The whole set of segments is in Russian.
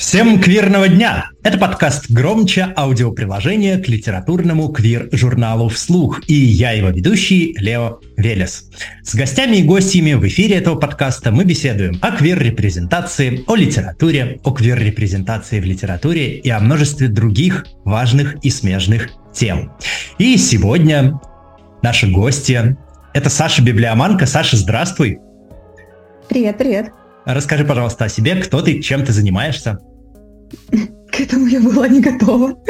Всем квирного дня! Это подкаст «Громче» аудиоприложение к литературному квир-журналу «Вслух» и я его ведущий Лео Велес. С гостями и гостями в эфире этого подкаста мы беседуем о квир-репрезентации, о литературе, о квир-репрезентации в литературе и о множестве других важных и смежных тем. И сегодня наши гости – это Саша Библиоманка. Саша, здравствуй! Привет, привет! Расскажи, пожалуйста, о себе, кто ты, чем ты занимаешься. К этому я была не готова.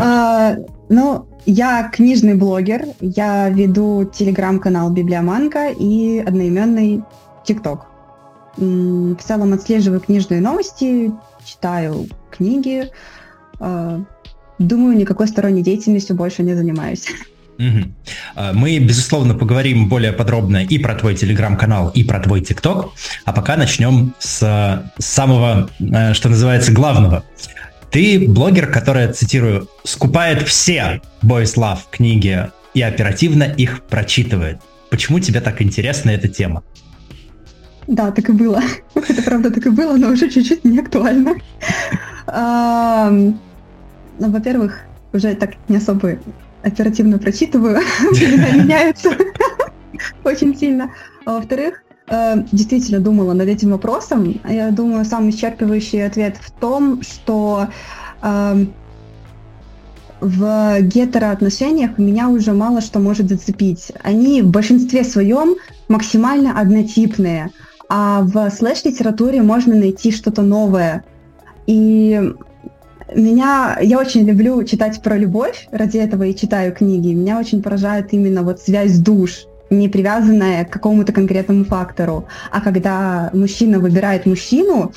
А, ну, я книжный блогер, я веду телеграм-канал Библиоманка и одноименный ТикТок. В целом отслеживаю книжные новости, читаю книги. А, думаю, никакой сторонней деятельностью больше не занимаюсь. Угу. Мы, безусловно, поговорим более подробно и про твой телеграм-канал, и про твой ТикТок. А пока начнем с самого, э, что называется, главного. Ты блогер, который, цитирую, скупает все Boys Love книги и оперативно их прочитывает. Почему тебе так интересна эта тема? Да, так и было. Это правда так и было, но уже чуть-чуть не актуально. Ну, во-первых, уже так не особо оперативно прочитываю, времена меняются очень сильно. А во-вторых, э, действительно думала над этим вопросом. Я думаю, самый исчерпывающий ответ в том, что эм, в гетероотношениях меня уже мало что может зацепить. Они в большинстве своем максимально однотипные, а в слэш-литературе можно найти что-то новое. И меня, я очень люблю читать про любовь, ради этого и читаю книги. Меня очень поражает именно вот связь душ, не привязанная к какому-то конкретному фактору. А когда мужчина выбирает мужчину,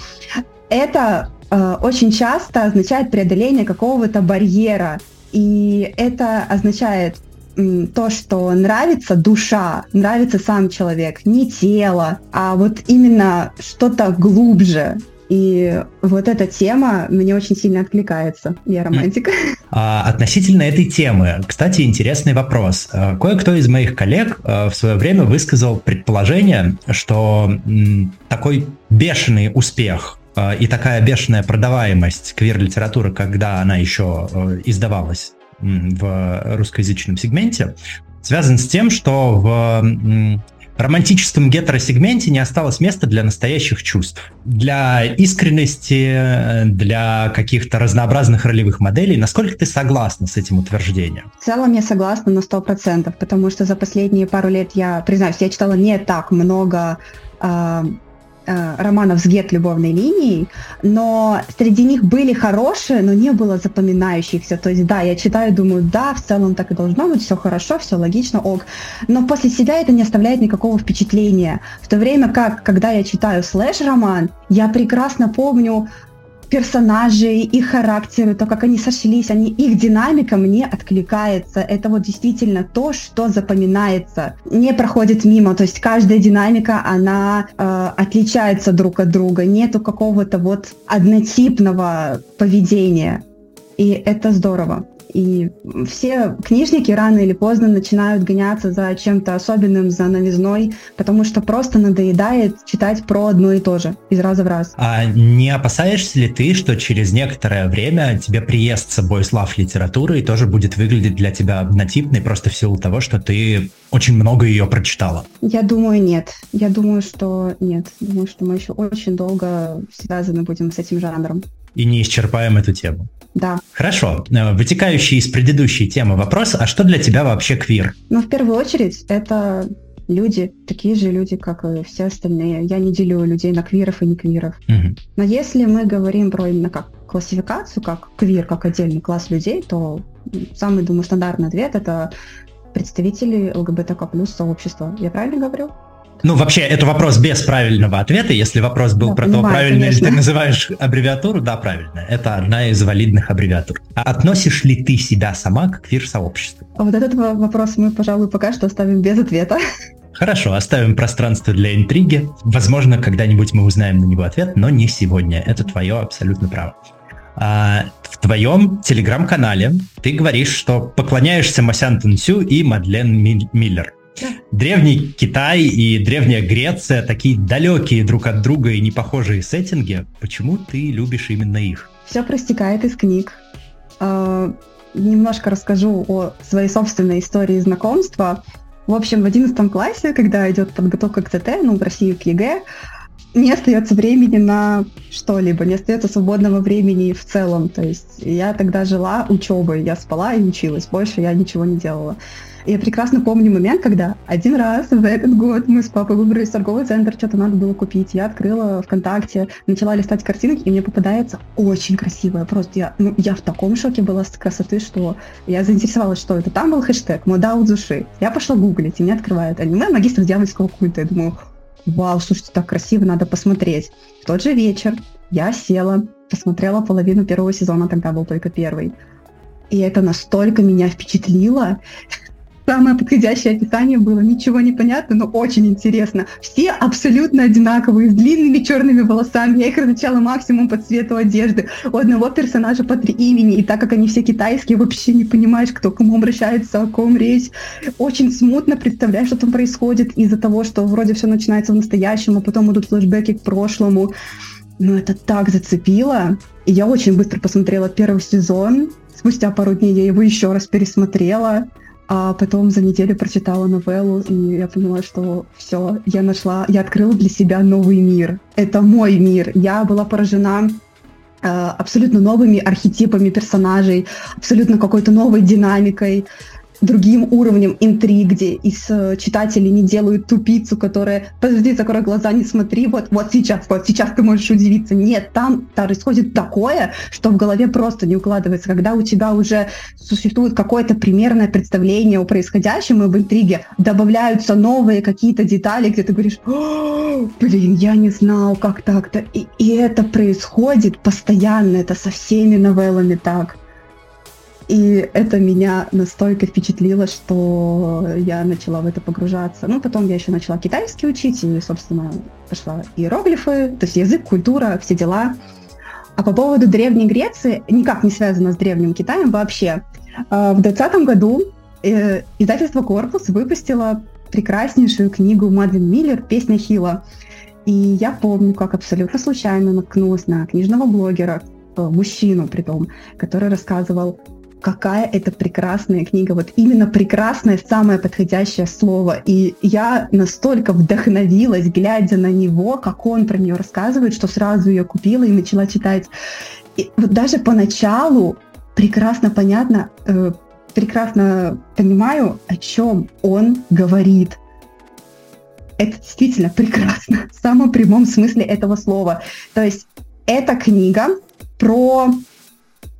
это э, очень часто означает преодоление какого-то барьера. И это означает то, что нравится душа, нравится сам человек, не тело, а вот именно что-то глубже, и вот эта тема мне очень сильно откликается. Я романтик. А, относительно этой темы, кстати, интересный вопрос. А, кое-кто из моих коллег а, в свое время высказал предположение, что такой бешеный успех а, и такая бешеная продаваемость квир-литературы, когда она еще издавалась в русскоязычном сегменте, связан с тем, что в романтическом гетеросегменте не осталось места для настоящих чувств. Для искренности, для каких-то разнообразных ролевых моделей. Насколько ты согласна с этим утверждением? В целом я согласна на 100%, потому что за последние пару лет я, признаюсь, я читала не так много Э, романов с гет-любовной линией, но среди них были хорошие, но не было запоминающихся. То есть, да, я читаю, думаю, да, в целом так и должно быть, все хорошо, все логично, ок. Но после себя это не оставляет никакого впечатления. В то время как, когда я читаю слэш-роман, я прекрасно помню персонажей, их характеры, то, как они сошлись, они, их динамика мне откликается. Это вот действительно то, что запоминается, не проходит мимо. То есть каждая динамика, она э, отличается друг от друга. Нету какого-то вот однотипного поведения. И это здорово. И все книжники рано или поздно начинают гоняться за чем-то особенным, за новизной, потому что просто надоедает читать про одно и то же из раза в раз. А не опасаешься ли ты, что через некоторое время тебе приест с собой слав литературы и тоже будет выглядеть для тебя однотипной просто в силу того, что ты очень много ее прочитала? Я думаю, нет. Я думаю, что нет. Думаю, что мы еще очень долго связаны будем с этим жанром. И не исчерпаем эту тему. Да. Хорошо. Э, вытекающий из предыдущей темы вопрос, а что для тебя вообще квир? Ну, в первую очередь, это люди, такие же люди, как и все остальные. Я не делю людей на квиров и не квиров. Угу. Но если мы говорим про именно как классификацию, как квир, как отдельный класс людей, то самый, думаю, стандартный ответ это представители ЛГБТК плюс сообщества. Я правильно говорю? Ну, вообще, это вопрос без правильного ответа. Если вопрос был да, про понимаю, то, правильно ли ты называешь аббревиатуру, да, правильно. Это одна из валидных аббревиатур. А относишь ли ты себя сама к квир-сообществу? А вот этот вопрос мы, пожалуй, пока что оставим без ответа. Хорошо, оставим пространство для интриги. Возможно, когда-нибудь мы узнаем на него ответ, но не сегодня. Это твое абсолютно право. А, твоем телеграм-канале ты говоришь, что поклоняешься Масян Тунсю и Мадлен Миллер. Древний Китай и Древняя Греция, такие далекие друг от друга и не похожие сеттинги. Почему ты любишь именно их? Все проистекает из книг. Э, немножко расскажу о своей собственной истории знакомства. В общем, в 11 классе, когда идет подготовка к ЦТ, ну, в России к ЕГЭ, не остается времени на что-либо, не остается свободного времени в целом. То есть я тогда жила учебой, я спала и училась, больше я ничего не делала. Я прекрасно помню момент, когда один раз в этот год мы с папой выбрались в торговый центр, что-то надо было купить. Я открыла ВКонтакте, начала листать картинки, и мне попадается очень красивая. Просто я, ну, я в таком шоке была с красоты, что я заинтересовалась, что это. Там был хэштег «Мода у души». Я пошла гуглить, и мне открывает аниме «Магистр дьявольского культа». Я думаю, вау, слушайте, так красиво, надо посмотреть. В тот же вечер я села, посмотрела половину первого сезона, тогда был только первый. И это настолько меня впечатлило, Самое подходящее описание было ничего не понятно, но очень интересно. Все абсолютно одинаковые, с длинными черными волосами. Я их различала максимум по цвету одежды. У одного персонажа по три имени, и так как они все китайские, вообще не понимаешь, кто к кому обращается, о ком речь. Очень смутно представляешь, что там происходит из-за того, что вроде все начинается в настоящем, а потом идут флешбеки к прошлому. Но это так зацепило. И я очень быстро посмотрела первый сезон. Спустя пару дней я его еще раз пересмотрела. А потом за неделю прочитала новеллу, и я поняла, что все, я нашла, я открыла для себя новый мир. Это мой мир. Я была поражена э, абсолютно новыми архетипами персонажей, абсолютно какой-то новой динамикой другим уровнем интриг, где из э, читателей не делают тупицу, которая, подожди, закрой глаза, не смотри, вот, вот сейчас, вот сейчас ты можешь удивиться. Нет, там, происходит такое, что в голове просто не укладывается. Когда у тебя уже существует какое-то примерное представление о происходящем и в интриге, добавляются новые какие-то детали, где ты говоришь, блин, я не знал, как так-то. И, и это происходит постоянно, это со всеми новеллами так. И это меня настолько впечатлило, что я начала в это погружаться. Ну, потом я еще начала китайский учить, и, собственно, пошла иероглифы, то есть язык, культура, все дела. А по поводу Древней Греции, никак не связано с Древним Китаем вообще. А, в 2020 году э, издательство «Корпус» выпустило прекраснейшую книгу Мадлен Миллер «Песня Хила». И я помню, как абсолютно случайно наткнулась на книжного блогера, э, мужчину при том, который рассказывал какая это прекрасная книга. Вот именно прекрасное самое подходящее слово. И я настолько вдохновилась, глядя на него, как он про нее рассказывает, что сразу ее купила и начала читать. И вот даже поначалу прекрасно понятно, э, прекрасно понимаю, о чем он говорит. Это действительно прекрасно, в самом прямом смысле этого слова. То есть эта книга про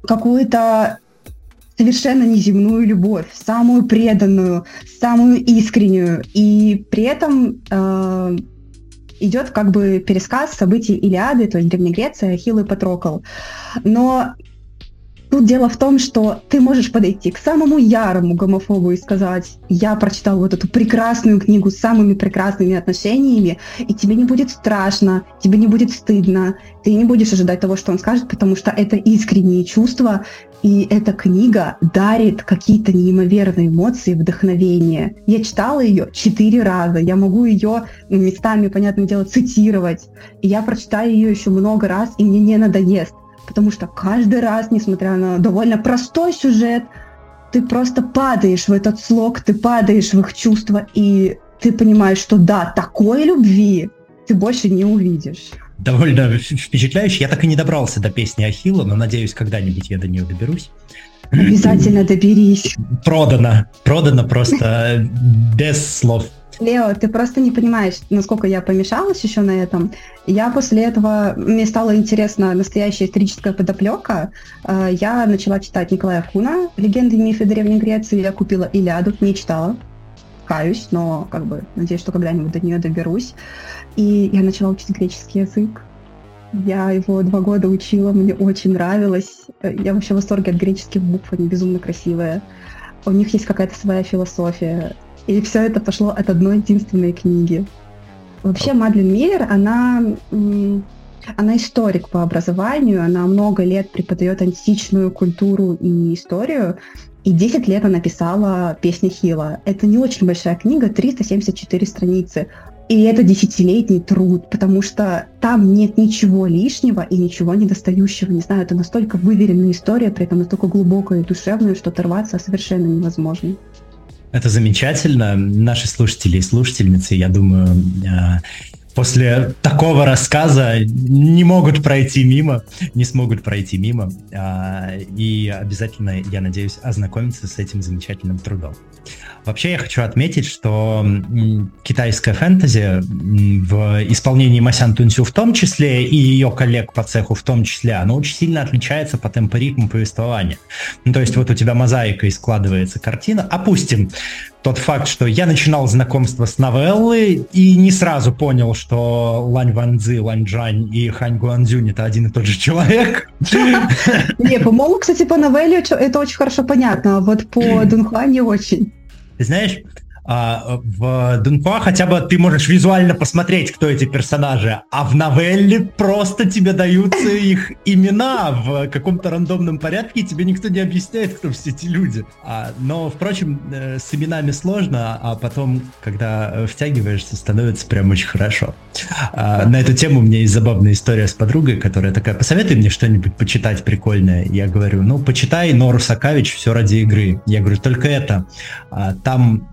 какую-то совершенно неземную любовь, самую преданную, самую искреннюю. И при этом э, идет как бы пересказ событий Илиады, то есть Древней Греции, Ахилл и Патрокл. Но Тут дело в том, что ты можешь подойти к самому ярому гомофобу и сказать, я прочитал вот эту прекрасную книгу с самыми прекрасными отношениями, и тебе не будет страшно, тебе не будет стыдно, ты не будешь ожидать того, что он скажет, потому что это искренние чувства, и эта книга дарит какие-то неимоверные эмоции, вдохновение. Я читала ее четыре раза, я могу ее местами, понятное дело, цитировать, и я прочитаю ее еще много раз, и мне не надоест потому что каждый раз, несмотря на довольно простой сюжет, ты просто падаешь в этот слог, ты падаешь в их чувства, и ты понимаешь, что да, такой любви ты больше не увидишь. Довольно впечатляюще. Я так и не добрался до песни Ахилла, но надеюсь, когда-нибудь я до нее доберусь. Обязательно доберись. Продано. Продано просто без слов. Лео, ты просто не понимаешь, насколько я помешалась еще на этом. Я после этого, мне стало интересно настоящая историческая подоплека. Э, я начала читать Николая Хуна, «Легенды и мифы Древней Греции». Я купила «Илиаду», не читала, каюсь, но как бы надеюсь, что когда-нибудь до нее доберусь. И я начала учить греческий язык. Я его два года учила, мне очень нравилось. Я вообще в восторге от греческих букв, они безумно красивые. У них есть какая-то своя философия. И все это пошло от одной единственной книги. Вообще Мадлен Миллер, она она историк по образованию, она много лет преподает античную культуру и историю, и 10 лет она писала «Песни Хила». Это не очень большая книга, 374 страницы. И это десятилетний труд, потому что там нет ничего лишнего и ничего недостающего. Не знаю, это настолько выверенная история, при этом настолько глубокая и душевная, что оторваться совершенно невозможно. Это замечательно. Наши слушатели и слушательницы, я думаю, э, после такого рассказа не могут пройти мимо, не смогут пройти мимо. А, и обязательно, я надеюсь, ознакомиться с этим замечательным трудом. Вообще я хочу отметить, что китайская фэнтези в исполнении Масян Тунсю в том числе и ее коллег по цеху в том числе, она очень сильно отличается по темпу ритму повествования. Ну, то есть вот у тебя мозаика и складывается картина. Опустим тот факт, что я начинал знакомство с новеллы и не сразу понял, что Лань Ванзы, Лань Джань и Хань Гуанзюнь это один и тот же человек. Не, по-моему, кстати, по новелле это очень хорошо понятно, а вот по Дунхуа не очень. Ты знаешь, а, в Дунхуа хотя бы ты можешь визуально посмотреть, кто эти персонажи, а в новелле просто тебе даются их имена в каком-то рандомном порядке, и тебе никто не объясняет, кто все эти люди. А, но, впрочем, э, с именами сложно, а потом, когда втягиваешься, становится прям очень хорошо. А, на эту тему у меня есть забавная история с подругой, которая такая, посоветуй мне что-нибудь почитать прикольное. Я говорю, ну, почитай Нору Сакавич «Все ради игры». Я говорю, только это. А, там Э,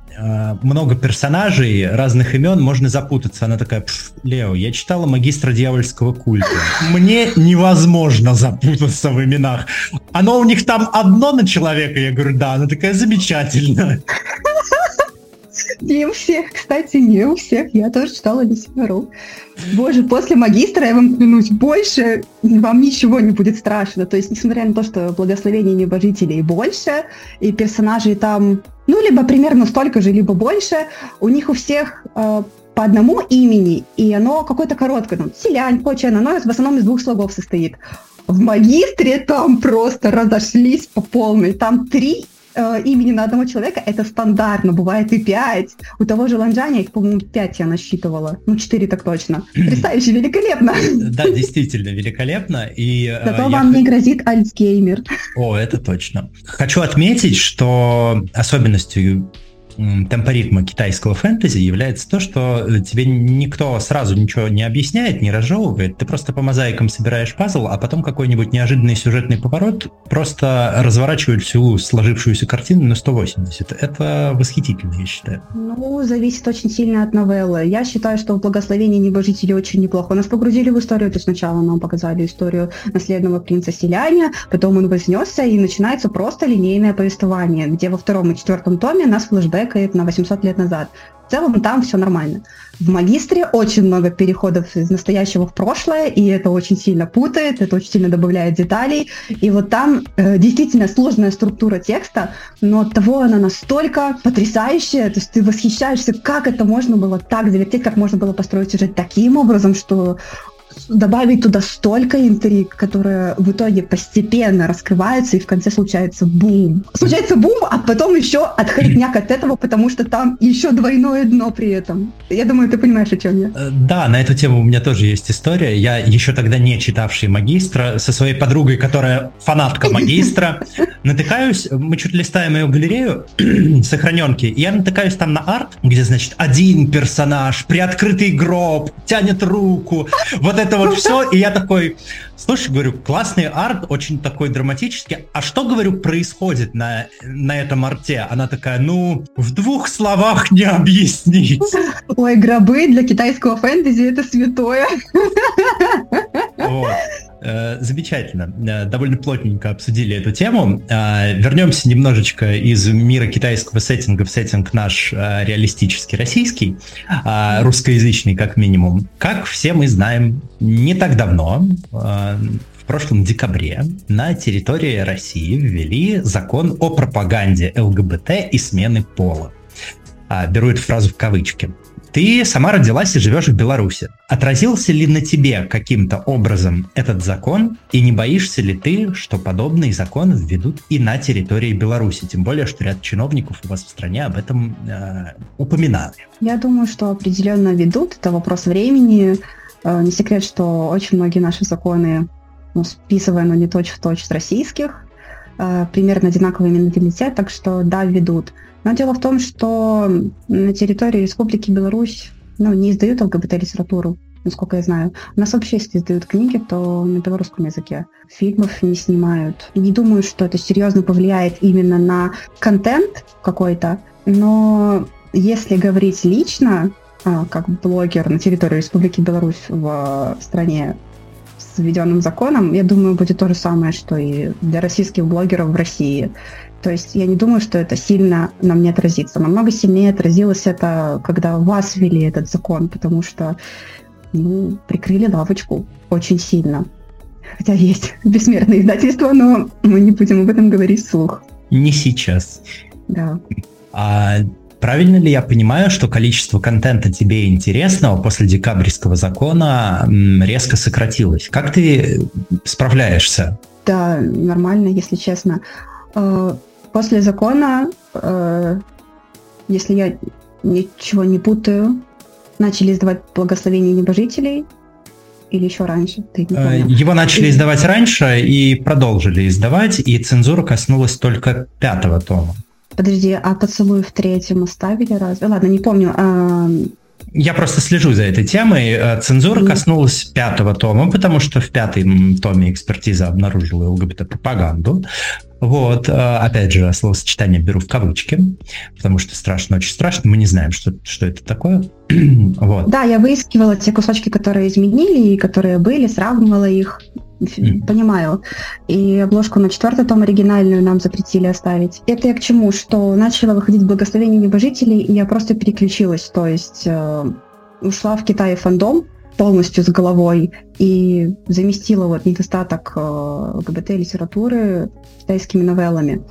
много персонажей разных имен, можно запутаться. Она такая, Лео, я читала магистра дьявольского культа. Мне невозможно запутаться в именах. Оно у них там одно на человека, я говорю, да, она такая замечательная. Не у всех, кстати, не у всех. Я тоже читала Лисимару. Боже, после магистра, я вам клянусь, больше вам ничего не будет страшно. То есть, несмотря на то, что благословение небожителей больше, и персонажей там, ну, либо примерно столько же, либо больше, у них у всех э, по одному имени, и оно какое-то короткое, ну, селянь, прочее, оно в основном из двух слогов состоит. В магистре там просто разошлись по полной. Там три э, имени на одного человека это стандартно, бывает и пять. У того же Ланджаня их, по-моему, пять я насчитывала. Ну, четыре так точно. Потрясающе, великолепно. Да, действительно, великолепно. И, э, Зато вам не грозит Альцгеймер. О, это точно. Хочу отметить, что особенностью темпоритма китайского фэнтези является то, что тебе никто сразу ничего не объясняет, не разжевывает. Ты просто по мозаикам собираешь пазл, а потом какой-нибудь неожиданный сюжетный поворот просто разворачивает всю сложившуюся картину на 180. Это восхитительно, я считаю. Ну, зависит очень сильно от новеллы. Я считаю, что в «Благословении небожителей» очень неплохо. Нас погрузили в историю, то сначала нам показали историю наследного принца Селяня, потом он вознесся, и начинается просто линейное повествование, где во втором и четвертом томе нас флешбэк бэкает на 800 лет назад. В целом там все нормально. В магистре очень много переходов из настоящего в прошлое, и это очень сильно путает, это очень сильно добавляет деталей. И вот там э, действительно сложная структура текста, но от того она настолько потрясающая, то есть ты восхищаешься, как это можно было так завертеть, как можно было построить сюжет таким образом, что добавить туда столько интриг, которые в итоге постепенно раскрываются, и в конце случается бум. Случается бум, а потом еще отходняк от этого, потому что там еще двойное дно при этом. Я думаю, ты понимаешь, о чем я. Э, да, на эту тему у меня тоже есть история. Я еще тогда не читавший магистра, со своей подругой, которая фанатка магистра, натыкаюсь, мы чуть листаем ее галерею сохраненки, и я натыкаюсь там на арт, где, значит, один персонаж, приоткрытый гроб, тянет руку, вот это вот все, и я такой, слушай, говорю, классный арт, очень такой драматический, а что, говорю, происходит на, на этом арте? Она такая, ну, в двух словах не объяснить. Ой, гробы для китайского фэнтези это святое. Вот. Э, замечательно. Э, довольно плотненько обсудили эту тему. Э, вернемся немножечко из мира китайского сеттинга в сеттинг наш реалистический российский, русскоязычный как минимум. Как все мы знаем, не так давно, в прошлом декабре, на территории России ввели закон о пропаганде ЛГБТ и смены пола. Беру эту фразу в кавычки. Ты сама родилась и живешь в Беларуси. Отразился ли на тебе каким-то образом этот закон? И не боишься ли ты, что подобные законы введут и на территории Беларуси? Тем более, что ряд чиновников у вас в стране об этом э, упоминали. Я думаю, что определенно ведут. Это вопрос времени. Э, не секрет, что очень многие наши законы ну, списывая, но не точь-в-точь с российских, э, примерно одинаковый менталитет, так что да, ведут. Но дело в том, что на территории Республики Беларусь ну, не издают ЛГБТ-литературу, насколько я знаю. У нас вообще, если издают книги, то на белорусском языке. Фильмов не снимают. Не думаю, что это серьезно повлияет именно на контент какой-то, но если говорить лично, а, как блогер на территории Республики Беларусь в стране с введенным законом, я думаю, будет то же самое, что и для российских блогеров в России. То есть я не думаю, что это сильно на мне отразится. Намного сильнее отразилось это, когда вас ввели этот закон, потому что ну, прикрыли лавочку очень сильно. Хотя есть бессмертное издательство, но мы не будем об этом говорить вслух. Не сейчас. Да. А правильно ли я понимаю, что количество контента тебе интересного после декабрьского закона резко сократилось? Как ты справляешься? Да, нормально, если честно. После закона, э, если я ничего не путаю, начали издавать благословение небожителей, или еще раньше? Э, Его начали издавать раньше и продолжили издавать, и цензура коснулась только пятого тома. Подожди, а поцелуй в третьем оставили раз? Ладно, не помню. А... Я просто слежу за этой темой. Э, цензура коснулась пятого тома, потому что в пятом томе экспертиза обнаружила ЛГБТ-пропаганду. Вот, э, опять же, словосочетание беру в кавычки, потому что страшно, очень страшно. Мы не знаем, что, что это такое. вот. Да, я выискивала те кусочки, которые изменили и которые были, сравнивала их. Понимаю. И обложку на четвертый том оригинальную нам запретили оставить. Это я к чему? Что начало выходить благословение небожителей, и я просто переключилась. То есть э, ушла в Китай фандом, полностью с головой и заместила вот недостаток э, ЛГБТ-литературы китайскими новеллами.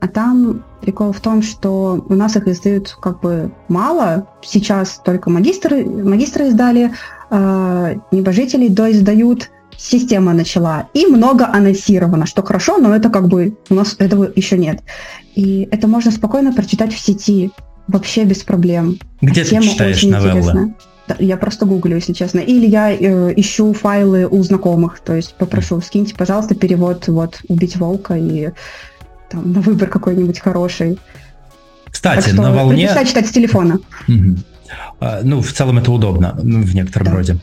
А там прикол в том, что у нас их издают как бы мало. Сейчас только магистры, магистры издали, э, небожителей доиздают, система начала. И много анонсировано, что хорошо, но это как бы у нас этого еще нет. И это можно спокойно прочитать в сети, вообще без проблем. Где а ты читаешь новеллы? Интересна. Я просто гуглю, если честно. Или я э, ищу файлы у знакомых, то есть попрошу, скиньте, пожалуйста, перевод вот «Убить волка» и там на выбор какой-нибудь хороший. Кстати, на волне... читать с телефона. Угу. Ну, в целом это удобно в некотором да. роде.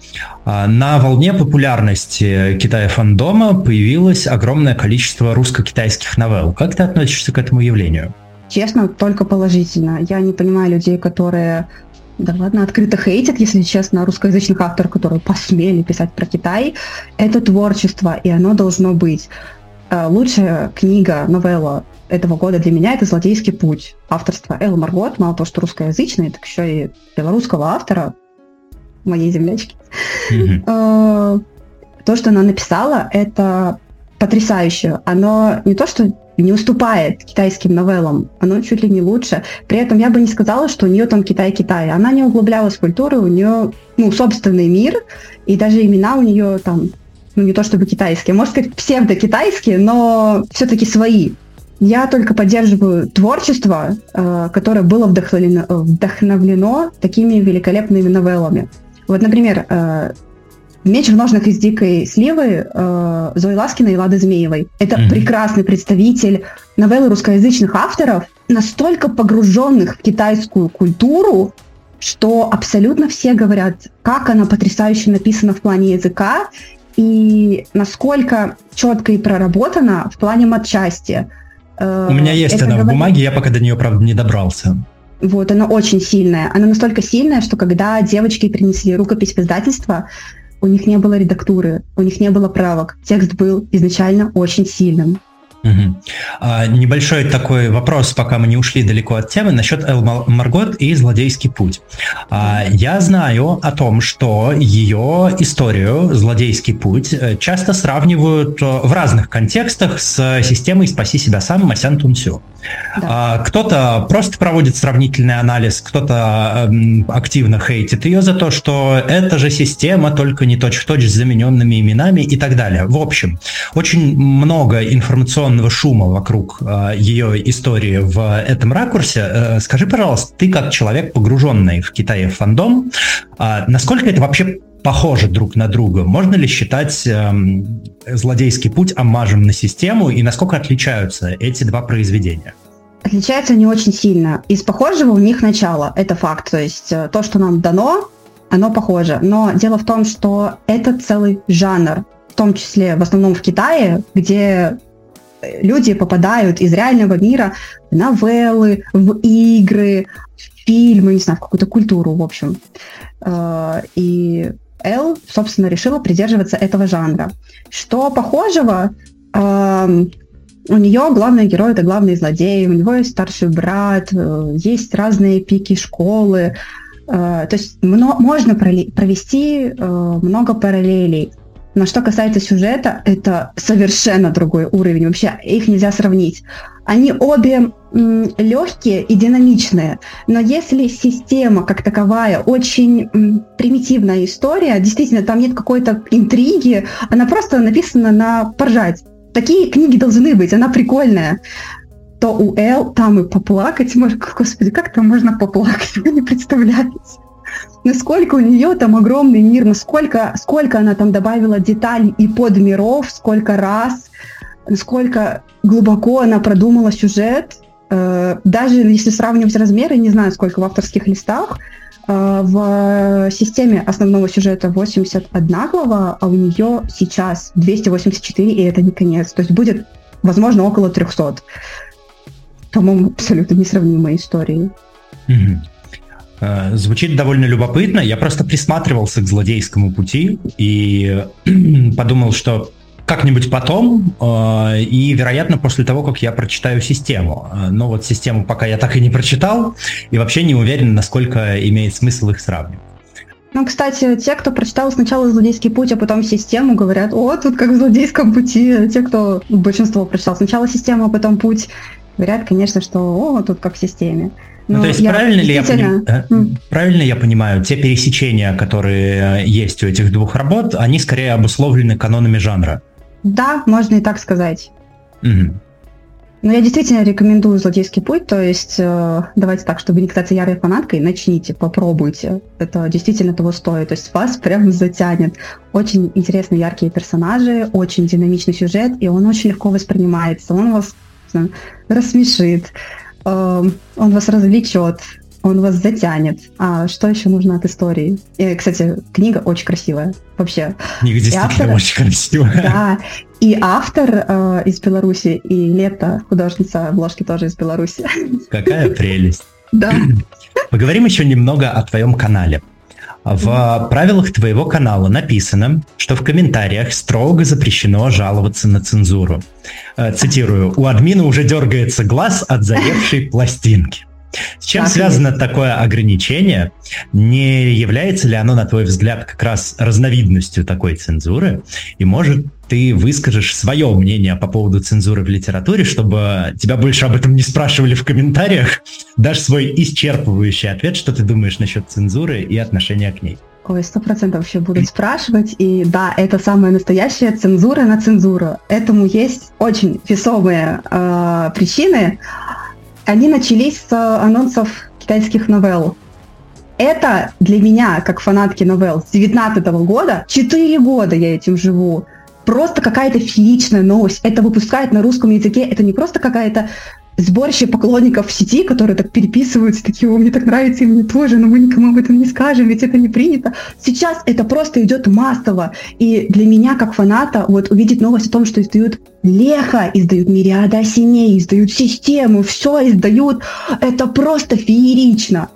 А, на волне популярности Китая фандома появилось огромное количество русско-китайских новелл. Как ты относишься к этому явлению? Честно, только положительно. Я не понимаю людей, которые да ладно, открыто хейтят, если честно, русскоязычных авторов, которые посмели писать про Китай. Это творчество, и оно должно быть. Э, лучшая книга, новелла этого года для меня это «Злодейский путь». Авторство Элла Маргот, мало того, что русскоязычный, так еще и белорусского автора, моей землячки. Mm-hmm. То, что она написала, это потрясающе. Оно не то, что не уступает китайским новеллам, оно чуть ли не лучше. При этом я бы не сказала, что у нее там Китай-Китай. Она не углублялась в культуру, у нее ну, собственный мир, и даже имена у нее там, ну не то чтобы китайские, может сказать псевдо-китайские, но все-таки свои. Я только поддерживаю творчество, э, которое было вдохновлено, вдохновлено такими великолепными новеллами. Вот, например, э, Меч в ножнах из дикой сливы э, Зои Ласкиной и Лады Змеевой. Это mm-hmm. прекрасный представитель новеллы русскоязычных авторов, настолько погруженных в китайскую культуру, что абсолютно все говорят, как она потрясающе написана в плане языка и насколько четко и проработана в плане матчасти. Э, У меня есть Это она говорит... в бумаге, я пока до нее, правда, не добрался. Вот, она очень сильная. Она настолько сильная, что когда девочки принесли рукопись в издательство, у них не было редактуры, у них не было правок. Текст был изначально очень сильным. Угу. А, небольшой такой вопрос, пока мы не ушли далеко от темы, насчет Эл Маргот и «Злодейский путь». А, я знаю о том, что ее историю «Злодейский путь» э, часто сравнивают э, в разных контекстах с системой «Спаси себя сам» Масян Тунсю. Да. А, кто-то просто проводит сравнительный анализ, кто-то эм, активно хейтит ее за то, что эта же система, только не точь-в-точь с замененными именами и так далее. В общем, очень много информационных информационного шума вокруг э, ее истории в этом ракурсе. Э, скажи, пожалуйста, ты как человек, погруженный в Китае фандом, э, насколько это вообще похожи друг на друга? Можно ли считать э, злодейский путь омажем на систему и насколько отличаются эти два произведения? Отличаются они очень сильно. Из похожего у них начало, это факт. То есть э, то, что нам дано, оно похоже. Но дело в том, что это целый жанр, в том числе в основном в Китае, где люди попадают из реального мира в новеллы, в игры, в фильмы, не знаю, в какую-то культуру, в общем. Э, и Эл, собственно, решила придерживаться этого жанра. Что похожего, э, у нее главный герой это главный злодей, у него есть старший брат, э, есть разные пики школы. Э, то есть можно провести много параллелей. Но что касается сюжета, это совершенно другой уровень. Вообще их нельзя сравнить. Они обе легкие и динамичные, но если система как таковая очень примитивная история, действительно там нет какой-то интриги, она просто написана на поржать. Такие книги должны быть, она прикольная то у Эл там и поплакать можно. Господи, как там можно поплакать? Вы не представляете насколько у нее там огромный мир, насколько сколько она там добавила деталей и подмиров, сколько раз, насколько глубоко она продумала сюжет. Э, даже если сравнивать размеры, не знаю, сколько в авторских листах, э, в системе основного сюжета 81 глава, а у нее сейчас 284, и это не конец. То есть будет, возможно, около 300. По-моему, абсолютно несравнимые истории. Э, звучит довольно любопытно. Я просто присматривался к злодейскому пути и подумал, что как-нибудь потом, э, и, вероятно, после того, как я прочитаю систему. Э, но вот систему пока я так и не прочитал, и вообще не уверен, насколько имеет смысл их сравнивать. Ну, кстати, те, кто прочитал сначала «Злодейский путь», а потом «Систему», говорят, о, тут как в «Злодейском пути». Те, кто большинство прочитал сначала «Систему», а потом «Путь», говорят, конечно, что о, тут как в «Системе». Ну, то есть я правильно ли я поним... mm. правильно я понимаю, те пересечения, которые есть у этих двух работ, они скорее обусловлены канонами жанра? Да, можно и так сказать. Угу. Но я действительно рекомендую «Злодейский путь», то есть э, давайте так, чтобы не кататься ярой фанаткой, начните, попробуйте. Это действительно того стоит, то есть вас прям затянет. Очень интересные, яркие персонажи, очень динамичный сюжет, и он очень легко воспринимается, он вас знаю, рассмешит, он вас развлечет, он вас затянет. А что еще нужно от истории? И, кстати, книга очень красивая. Вообще. Книга действительно автор, очень красивая. Да. И автор э, из Беларуси, и Лето, художница обложки тоже из Беларуси. Какая прелесть. Да. Поговорим еще немного о твоем канале. В правилах твоего канала написано, что в комментариях строго запрещено жаловаться на цензуру. Э, цитирую, у админа уже дергается глаз от заевшей пластинки. С чем так связано есть. такое ограничение? Не является ли оно, на твой взгляд, как раз разновидностью такой цензуры? И может ты выскажешь свое мнение по поводу цензуры в литературе, чтобы тебя больше об этом не спрашивали в комментариях, дашь свой исчерпывающий ответ, что ты думаешь насчет цензуры и отношения к ней. Ой, сто процентов вообще будут спрашивать. И да, это самая настоящая цензура на цензуру. Этому есть очень весомые э, причины. Они начались с анонсов китайских новелл. Это для меня, как фанатки новелл с 19 года, 4 года я этим живу просто какая-то фееричная новость. Это выпускает на русском языке. Это не просто какая-то сборище поклонников в сети, которые так переписываются, такие, о, мне так нравится, и мне тоже, но мы никому об этом не скажем, ведь это не принято. Сейчас это просто идет массово. И для меня, как фаната, вот увидеть новость о том, что издают Леха, издают Мириада Осеней, издают систему, все издают, это просто феерично.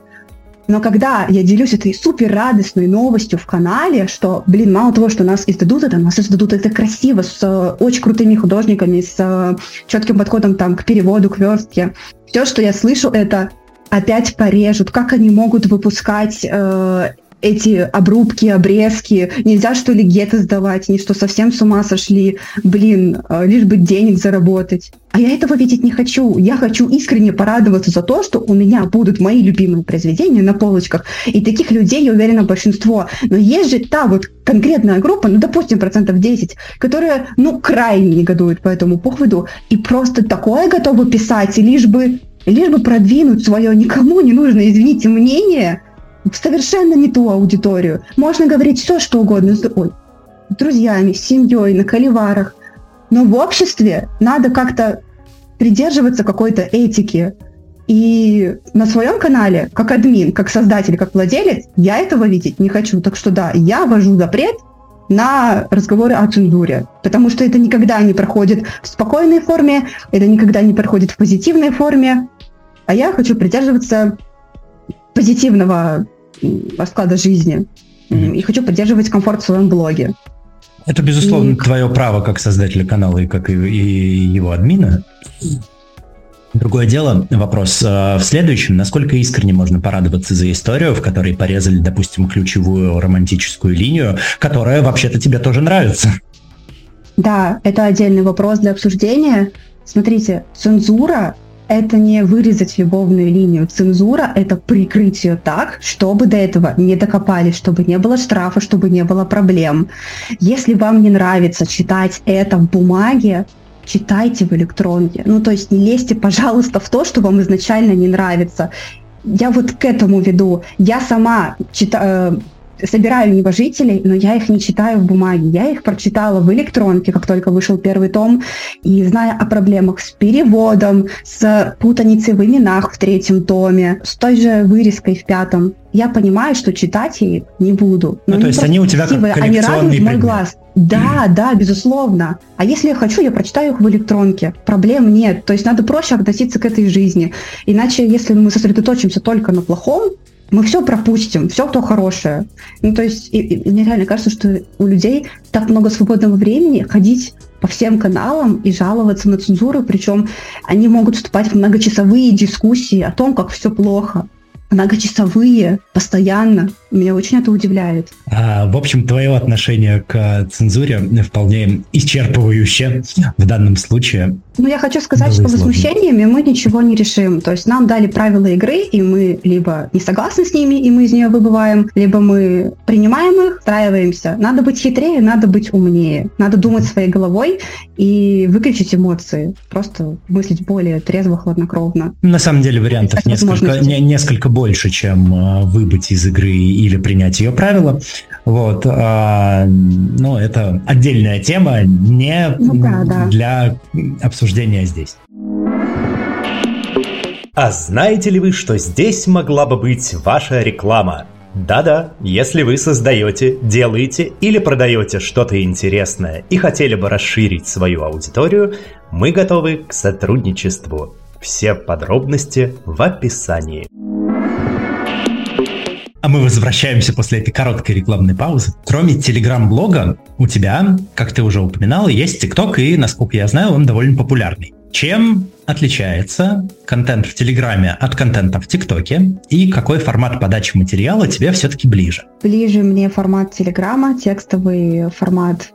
Но когда я делюсь этой супер радостной новостью в канале, что, блин, мало того, что нас издадут это, нас издадут это красиво, с э, очень крутыми художниками, с э, четким подходом там к переводу, к верстке. Все, что я слышу, это опять порежут, как они могут выпускать э, эти обрубки, обрезки, нельзя что ли геты сдавать, не что совсем с ума сошли, блин, э, лишь бы денег заработать. А я этого видеть не хочу. Я хочу искренне порадоваться за то, что у меня будут мои любимые произведения на полочках. И таких людей, я уверена, большинство. Но есть же та вот конкретная группа, ну, допустим, процентов 10, которая, ну, крайне негодует по этому поводу и просто такое готовы писать, лишь бы, лишь бы продвинуть свое никому не нужное, извините, мнение в совершенно не ту аудиторию. Можно говорить все, что угодно с, ой, с друзьями, с семьей, на холиварах. Но в обществе надо как-то придерживаться какой-то этики. И на своем канале, как админ, как создатель, как владелец, я этого видеть не хочу. Так что да, я ввожу запрет на разговоры о цензуре, потому что это никогда не проходит в спокойной форме, это никогда не проходит в позитивной форме, а я хочу придерживаться позитивного расклада жизни mm-hmm. и хочу поддерживать комфорт в своем блоге. Это, безусловно, и... твое право как создателя канала и как и, и его админа. Другое дело, вопрос э, в следующем. Насколько искренне можно порадоваться за историю, в которой порезали, допустим, ключевую романтическую линию, которая вообще-то тебе тоже нравится? Да, это отдельный вопрос для обсуждения. Смотрите, цензура это не вырезать любовную линию. Цензура — это прикрыть ее так, чтобы до этого не докопались, чтобы не было штрафа, чтобы не было проблем. Если вам не нравится читать это в бумаге, читайте в электронке. Ну, то есть не лезьте, пожалуйста, в то, что вам изначально не нравится. Я вот к этому веду. Я сама читаю собираю небожителей, но я их не читаю в бумаге. Я их прочитала в электронке, как только вышел первый том, и зная о проблемах с переводом, с путаницей в именах в третьем томе, с той же вырезкой в пятом, я понимаю, что читать я их не буду. Но ну, то есть они у тебя красивые, как они радуют мой глаз. Да, mm. да, безусловно. А если я хочу, я прочитаю их в электронке. Проблем нет. То есть надо проще относиться к этой жизни. Иначе, если мы сосредоточимся только на плохом, мы все пропустим, все то хорошее. Ну, то есть, и, и, мне реально кажется, что у людей так много свободного времени ходить по всем каналам и жаловаться на цензуру, причем они могут вступать в многочасовые дискуссии о том, как все плохо многочасовые, постоянно. Меня очень это удивляет. А, в общем, твое отношение к цензуре вполне исчерпывающее в данном случае. Ну, я хочу сказать, что возмущениями мы ничего не решим. То есть нам дали правила игры, и мы либо не согласны с ними, и мы из нее выбываем, либо мы принимаем их, встраиваемся. Надо быть хитрее, надо быть умнее. Надо думать своей головой и выключить эмоции. Просто мыслить более трезво, хладнокровно. На самом деле вариантов несколько, не, несколько больше, чем э, выбыть из игры или принять ее правила. Вот. А, но это отдельная тема, не ну, да, да. для обсуждения здесь. А знаете ли вы, что здесь могла бы быть ваша реклама? Да-да, если вы создаете, делаете или продаете что-то интересное и хотели бы расширить свою аудиторию, мы готовы к сотрудничеству. Все подробности в описании. А мы возвращаемся после этой короткой рекламной паузы. Кроме телеграм-блога, у тебя, как ты уже упоминал, есть ТикТок, и, насколько я знаю, он довольно популярный. Чем отличается контент в Телеграме от контента в ТикТоке? И какой формат подачи материала тебе все-таки ближе? Ближе мне формат Телеграма, текстовый формат.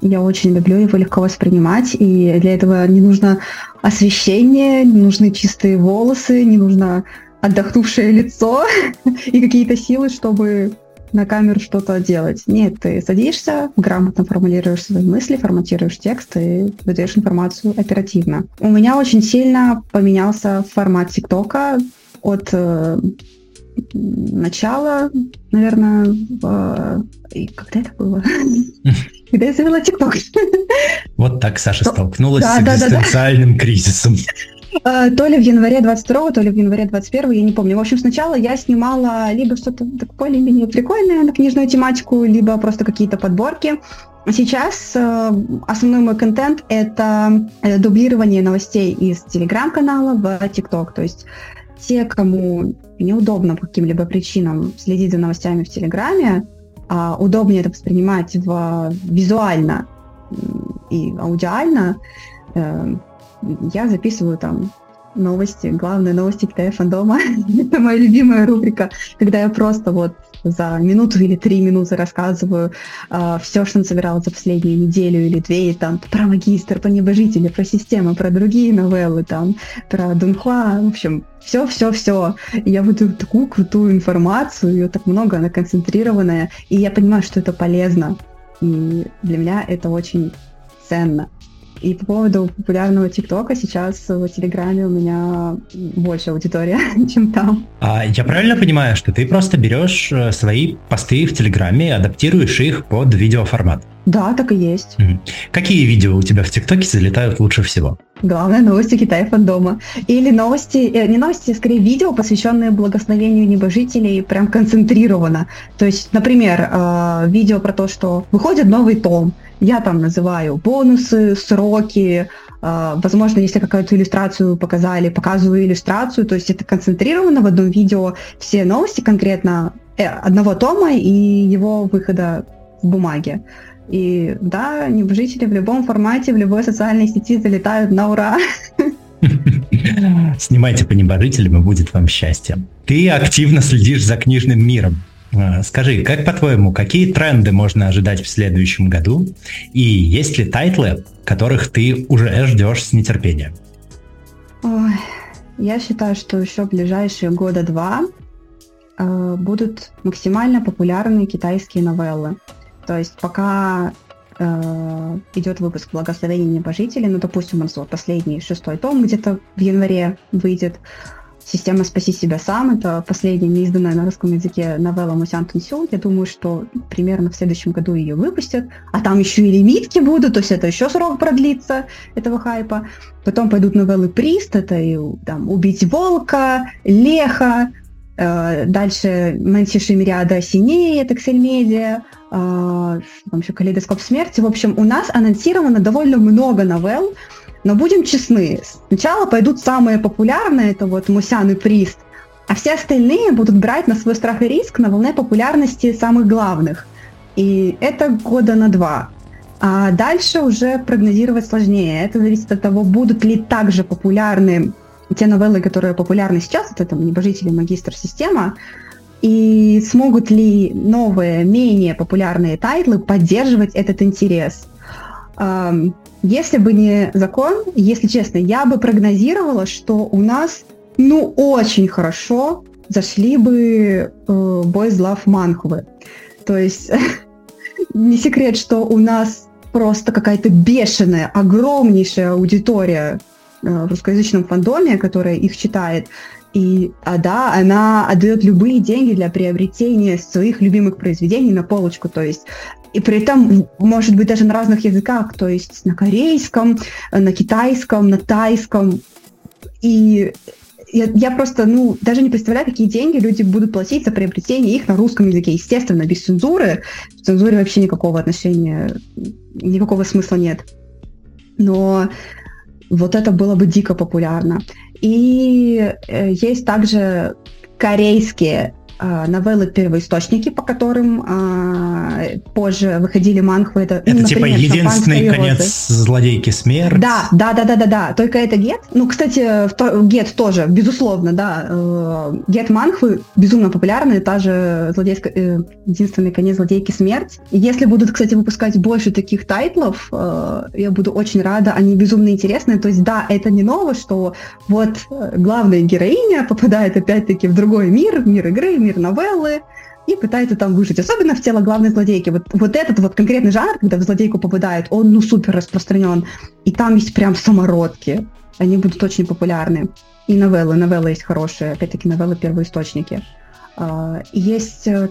Я очень люблю его легко воспринимать, и для этого не нужно освещение, не нужны чистые волосы, не нужно отдохнувшее лицо и какие-то силы, чтобы на камеру что-то делать. Нет, ты садишься, грамотно формулируешь свои мысли, форматируешь текст и выдаешь информацию оперативно. У меня очень сильно поменялся формат ТикТока от э, начала, наверное, в... когда это было? Когда я завела ТикТок. Вот так Саша столкнулась с экзистенциальным кризисом. Э, то ли в январе 22 то ли в январе 21 я не помню. В общем, сначала я снимала либо что-то более-менее прикольное на книжную тематику, либо просто какие-то подборки. Сейчас э, основной мой контент — это э, дублирование новостей из телеграм-канала в ТикТок. То есть те, кому неудобно по каким-либо причинам следить за новостями в Телеграме, а удобнее это воспринимать в, визуально и аудиально, я записываю там новости, главные новости Китая фандома. Это моя любимая рубрика, когда я просто вот за минуту или три минуты рассказываю э, все, что насобирала за последнюю неделю или две, и, там про магистр, про небожители, про систему, про другие новеллы, там, про Дунхуа, в общем, все-все-все. Я буду такую крутую информацию, ее так много, она концентрированная, и я понимаю, что это полезно. И для меня это очень ценно. И по поводу популярного ТикТока сейчас в Телеграме у меня больше аудитория, чем там. А я правильно понимаю, что ты просто берешь э, свои посты в Телеграме и адаптируешь их под видеоформат? Да, так и есть. Угу. Какие видео у тебя в ТикТоке залетают лучше всего? Главное новости Китая фандома. Или новости, э, не новости, а скорее видео, посвященные благословению небожителей, прям концентрированно. То есть, например, э, видео про то, что выходит новый том, я там называю бонусы, сроки, э, возможно, если какую-то иллюстрацию показали, показываю иллюстрацию, то есть это концентрировано в одном видео все новости конкретно э, одного тома и его выхода в бумаге. И да, небожители в любом формате, в любой социальной сети залетают на ура. Снимайте по небожителям, и будет вам счастье. Ты активно следишь за книжным миром. А, скажи, как по-твоему, какие тренды можно ожидать в следующем году? И есть ли title ы, которых ты уже ждешь с нетерпением? Ой, я считаю, что еще ближайшие года два э, будут максимально популярные китайские новеллы. То есть пока э, идет выпуск «Благословение небожителей», ну, допустим, у нас вот последний шестой том где-то в январе выйдет, Система «Спаси себя сам» — это последняя неизданная на русском языке новелла Мусян Тунсю. Я думаю, что примерно в следующем году ее выпустят. А там еще и лимитки будут, то есть это еще срок продлится этого хайпа. Потом пойдут новеллы Прист, это и там «Убить волка», «Леха», э, дальше «Мэнси Шимириада Синея», это Media, э, там еще «Калейдоскоп смерти». В общем, у нас анонсировано довольно много новелл, но будем честны, сначала пойдут самые популярные, это вот Мусян и Прист, а все остальные будут брать на свой страх и риск на волне популярности самых главных. И это года на два. А дальше уже прогнозировать сложнее. Это зависит от того, будут ли также популярны те новеллы, которые популярны сейчас, это там «Небожители», «Магистр», «Система», и смогут ли новые, менее популярные title ы поддерживать этот интерес. Если бы не закон, если честно, я бы прогнозировала, что у нас, ну, очень хорошо зашли бы э, Boys Love манхвы. То есть не секрет, что у нас просто какая-то бешеная, огромнейшая аудитория э, в русскоязычном фандоме, которая их читает. И а да, она отдает любые деньги для приобретения своих любимых произведений на полочку. То есть и при этом, может быть, даже на разных языках, то есть на корейском, на китайском, на тайском. И я, я просто, ну, даже не представляю, какие деньги люди будут платить за приобретение их на русском языке. Естественно, без цензуры. В цензуре вообще никакого отношения, никакого смысла нет. Но вот это было бы дико популярно. И э, есть также корейские новеллы первоисточники, по которым а, позже выходили манхвы. Это, это ну, типа единственный конец злодейки смерти. Да, да, да, да, да, да. Только это гет. Ну, кстати, гет тоже, безусловно, да. Э, гет манхвы безумно популярны. Та же злодейская, э, единственный конец злодейки смерть. Если будут, кстати, выпускать больше таких тайтлов, э, я буду очень рада. Они безумно интересные. То есть, да, это не ново, что вот главная героиня попадает опять-таки в другой мир, мир игры, мир новеллы, и пытается там выжить. Особенно в тело главной злодейки. Вот, вот этот вот конкретный жанр, когда в злодейку попадает, он ну супер распространен. И там есть прям самородки. Они будут очень популярны. И новеллы. Новеллы есть хорошие. Опять-таки новеллы первоисточники. А, есть э,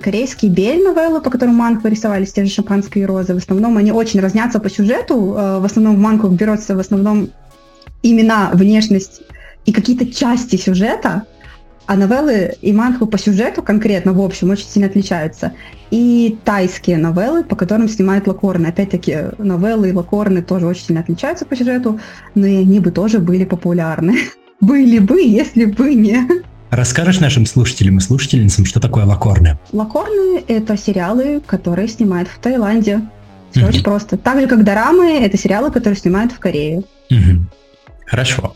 корейские бель новеллы, по которым манхвы рисовались, те же шампанские розы. В основном они очень разнятся по сюжету. Э, в основном в манхвах берется в основном имена, внешность и какие-то части сюжета, а новеллы и манхвы по сюжету конкретно, в общем, очень сильно отличаются. И тайские новеллы, по которым снимают лакорны. Опять-таки, новеллы и лакорны тоже очень сильно отличаются по сюжету, но и они бы тоже были популярны. Были бы, если бы не. Расскажешь нашим слушателям и слушательницам, что такое лакорны? Лакорны — это сериалы, которые снимают в Таиланде. Все mm-hmm. очень просто. Так же, как дорамы — это сериалы, которые снимают в Корее. Mm-hmm. Хорошо.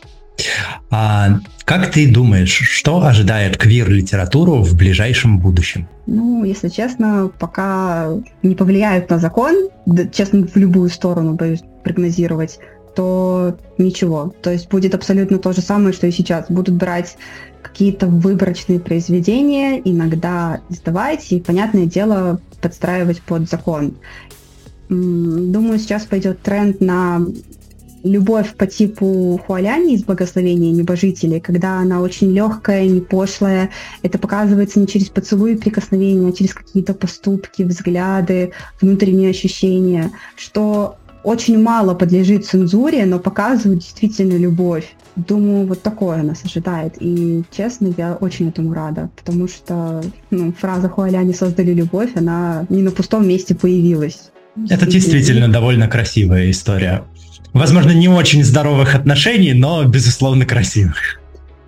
А как ты думаешь, что ожидает квир-литературу в ближайшем будущем? Ну, если честно, пока не повлияют на закон, да, честно, в любую сторону боюсь прогнозировать, то ничего. То есть будет абсолютно то же самое, что и сейчас. Будут брать какие-то выборочные произведения, иногда издавать и, понятное дело, подстраивать под закон. Думаю, сейчас пойдет тренд на любовь по типу хуаляни из благословения небожителей, когда она очень легкая, не пошлая. Это показывается не через поцелуи и прикосновения, а через какие-то поступки, взгляды, внутренние ощущения, что очень мало подлежит цензуре, но показывают действительно любовь. Думаю, вот такое нас ожидает. И, честно, я очень этому рада, потому что ну, фраза «Хуаляне создали любовь», она не на пустом месте появилась. Это действительно довольно красивая история. Возможно, не очень здоровых отношений, но, безусловно, красивых.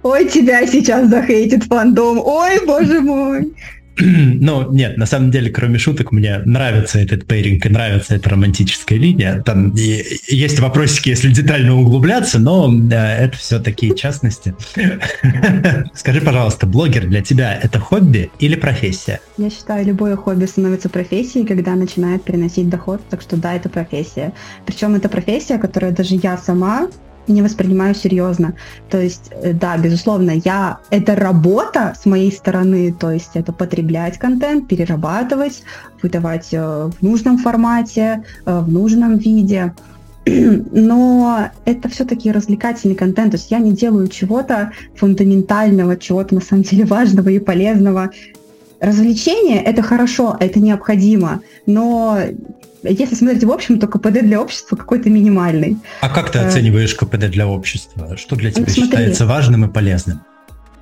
Ой, тебя сейчас захейтит фандом. Ой, боже мой. Ну, нет, на самом деле, кроме шуток, мне нравится этот пейринг и нравится эта романтическая линия. Там есть вопросики, если детально углубляться, но это все такие частности. Скажи, пожалуйста, блогер для тебя это хобби или профессия? Я считаю, любое хобби становится профессией, когда начинает приносить доход, так что да, это профессия. Причем это профессия, которая даже я сама не воспринимаю серьезно. То есть, э, да, безусловно, я это работа с моей стороны, то есть это потреблять контент, перерабатывать, выдавать э, в нужном формате, э, в нужном виде. Но это все-таки развлекательный контент, то есть я не делаю чего-то фундаментального, чего-то на самом деле важного и полезного. Развлечение это хорошо, это необходимо, но если смотреть в общем, то КПД для общества какой-то минимальный. А как ты э, оцениваешь КПД для общества? Что для тебя ну, считается важным и полезным?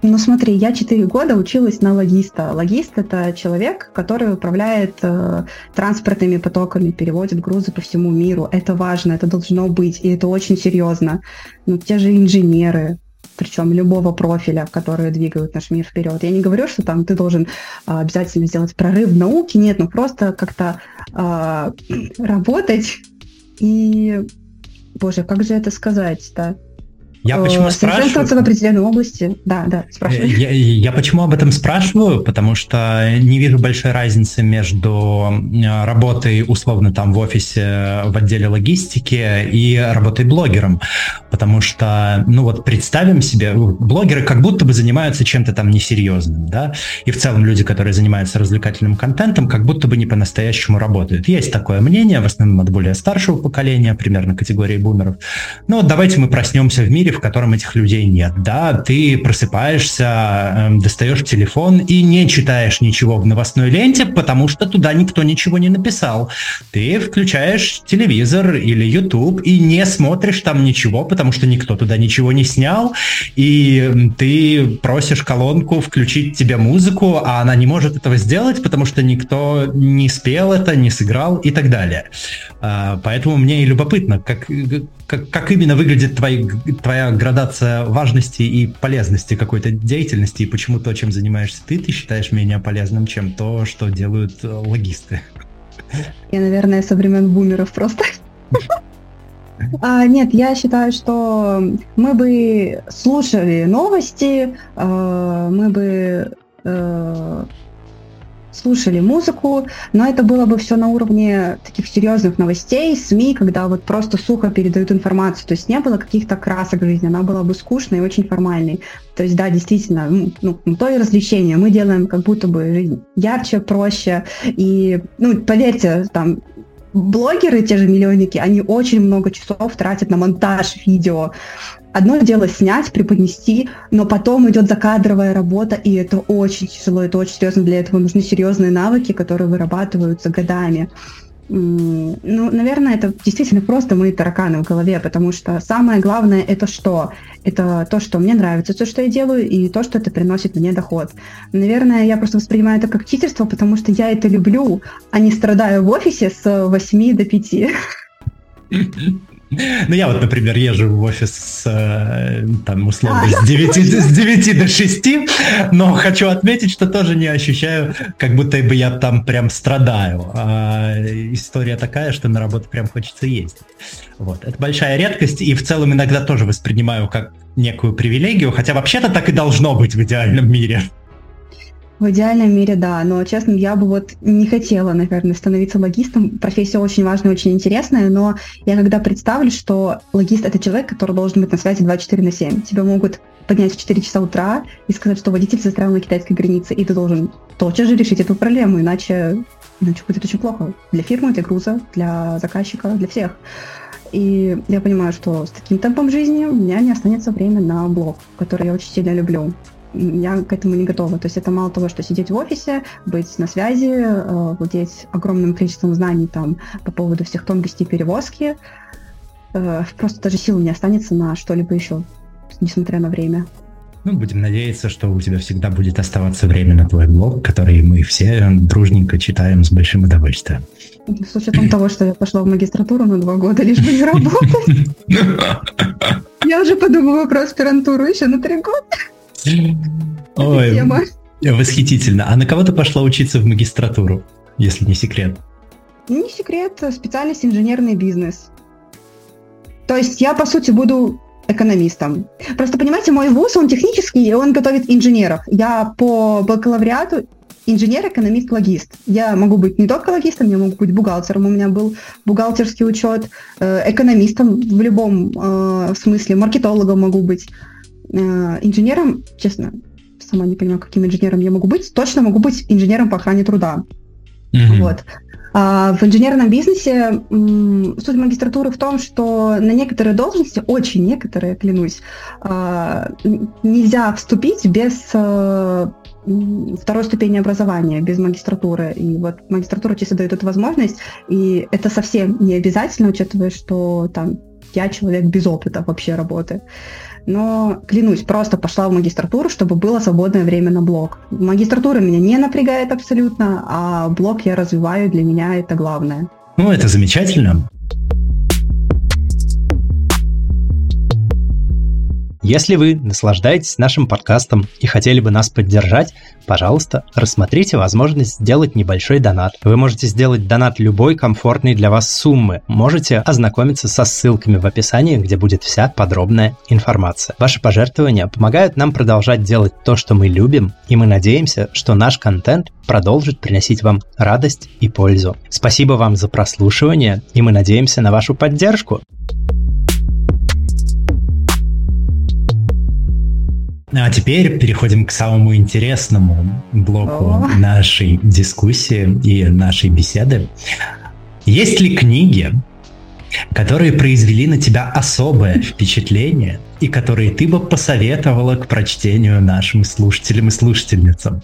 Ну смотри, я 4 года училась на логиста. Логист – это человек, который управляет э, транспортными потоками, переводит грузы по всему миру. Это важно, это должно быть, и это очень серьезно. Ну, те же инженеры, причем любого профиля, которые двигают наш мир вперед. Я не говорю, что там ты должен а, обязательно сделать прорыв в науке, нет, ну просто как-то а, работать и, боже, как же это сказать-то? Я почему спрашиваю? в определенной области. Да, да, спрашиваю. Я, я почему об этом спрашиваю? Потому что не вижу большой разницы между э, работой условно там в офисе в отделе логистики и работой блогером. Потому что, ну вот представим себе, блогеры как будто бы занимаются чем-то там несерьезным, да, и в целом люди, которые занимаются развлекательным контентом, как будто бы не по-настоящему работают. Есть такое мнение, в основном от более старшего поколения, примерно категории бумеров. Ну вот давайте мы проснемся в мире, в котором этих людей нет. Да, ты просыпаешься, э, достаешь телефон и не читаешь ничего в новостной ленте, потому что туда никто ничего не написал. Ты включаешь телевизор или YouTube и не смотришь там ничего, потому что никто туда ничего не снял, и ты просишь колонку включить тебе музыку, а она не может этого сделать, потому что никто не спел это, не сыграл и так далее. А, поэтому мне и любопытно, как, как, как именно выглядит твои, твоя градация важности и полезности какой-то деятельности, и почему то, чем занимаешься ты, ты считаешь менее полезным, чем то, что делают э, логисты? Я, наверное, со времен бумеров просто. А, нет, я считаю, что мы бы слушали новости, э, мы бы э, слушали музыку, но это было бы все на уровне таких серьезных новостей, СМИ, когда вот просто сухо передают информацию, то есть не было каких-то красок в жизни, она была бы скучной и очень формальной. То есть, да, действительно, ну, то и развлечение. Мы делаем как будто бы жизнь ярче, проще. И, ну, поверьте, там, блогеры, те же миллионники, они очень много часов тратят на монтаж видео. Одно дело снять, преподнести, но потом идет закадровая работа, и это очень тяжело, это очень серьезно. Для этого нужны серьезные навыки, которые вырабатываются годами. Ну, наверное, это действительно просто мои тараканы в голове, потому что самое главное это что? Это то, что мне нравится, то, что я делаю, и то, что это приносит мне доход. Наверное, я просто воспринимаю это как читерство, потому что я это люблю, а не страдаю в офисе с 8 до 5. Ну, я вот, например, езжу в офис э, там, условно, с 9, с 9 до 6, но хочу отметить, что тоже не ощущаю, как будто бы я там прям страдаю. А история такая, что на работу прям хочется ездить. Вот. Это большая редкость, и в целом иногда тоже воспринимаю как некую привилегию, хотя вообще-то так и должно быть в идеальном мире. В идеальном мире, да, но, честно, я бы вот не хотела, наверное, становиться логистом. Профессия очень важная, очень интересная, но я когда представлю, что логист — это человек, который должен быть на связи 24 на 7. Тебя могут поднять в 4 часа утра и сказать, что водитель застрял на китайской границе, и ты должен тотчас же решить эту проблему, иначе, иначе будет очень плохо. Для фирмы, для груза, для заказчика, для всех. И я понимаю, что с таким темпом жизни у меня не останется время на блог, который я очень сильно люблю я к этому не готова. То есть это мало того, что сидеть в офисе, быть на связи, э, владеть огромным количеством знаний там по поводу всех тонкостей перевозки, э, просто даже сил не останется на что-либо еще, несмотря на время. Ну, будем надеяться, что у тебя всегда будет оставаться время на твой блог, который мы все дружненько читаем с большим удовольствием. С учетом того, что я пошла в магистратуру на два года, лишь бы не работать. Я уже подумала про аспирантуру еще на три года. Ой, тема. восхитительно. А на кого ты пошла учиться в магистратуру, если не секрет? Не секрет, специальность инженерный бизнес. То есть я, по сути, буду экономистом. Просто, понимаете, мой вуз, он технический, и он готовит инженеров. Я по бакалавриату инженер, экономист, логист. Я могу быть не только логистом, я могу быть бухгалтером. У меня был бухгалтерский учет, э, экономистом в любом э, смысле, маркетологом могу быть. Э, инженером, честно, сама не понимаю, каким инженером я могу быть, точно могу быть инженером по охране труда. Mm-hmm. Вот. А в инженерном бизнесе м, суть магистратуры в том, что на некоторые должности, очень некоторые, клянусь, а, нельзя вступить без а, второй ступени образования, без магистратуры. И вот магистратура чисто дает эту возможность, и это совсем не обязательно, учитывая, что там я человек без опыта вообще работы но, клянусь, просто пошла в магистратуру, чтобы было свободное время на блог. Магистратура меня не напрягает абсолютно, а блог я развиваю, для меня это главное. Ну, это замечательно. Если вы наслаждаетесь нашим подкастом и хотели бы нас поддержать, пожалуйста, рассмотрите возможность сделать небольшой донат. Вы можете сделать донат любой комфортной для вас суммы. Можете ознакомиться со ссылками в описании, где будет вся подробная информация. Ваши пожертвования помогают нам продолжать делать то, что мы любим, и мы надеемся, что наш контент продолжит приносить вам радость и пользу. Спасибо вам за прослушивание, и мы надеемся на вашу поддержку. А теперь переходим к самому интересному блоку О. нашей дискуссии и нашей беседы. Есть ли книги, которые произвели на тебя особое впечатление и которые ты бы посоветовала к прочтению нашим слушателям и слушательницам?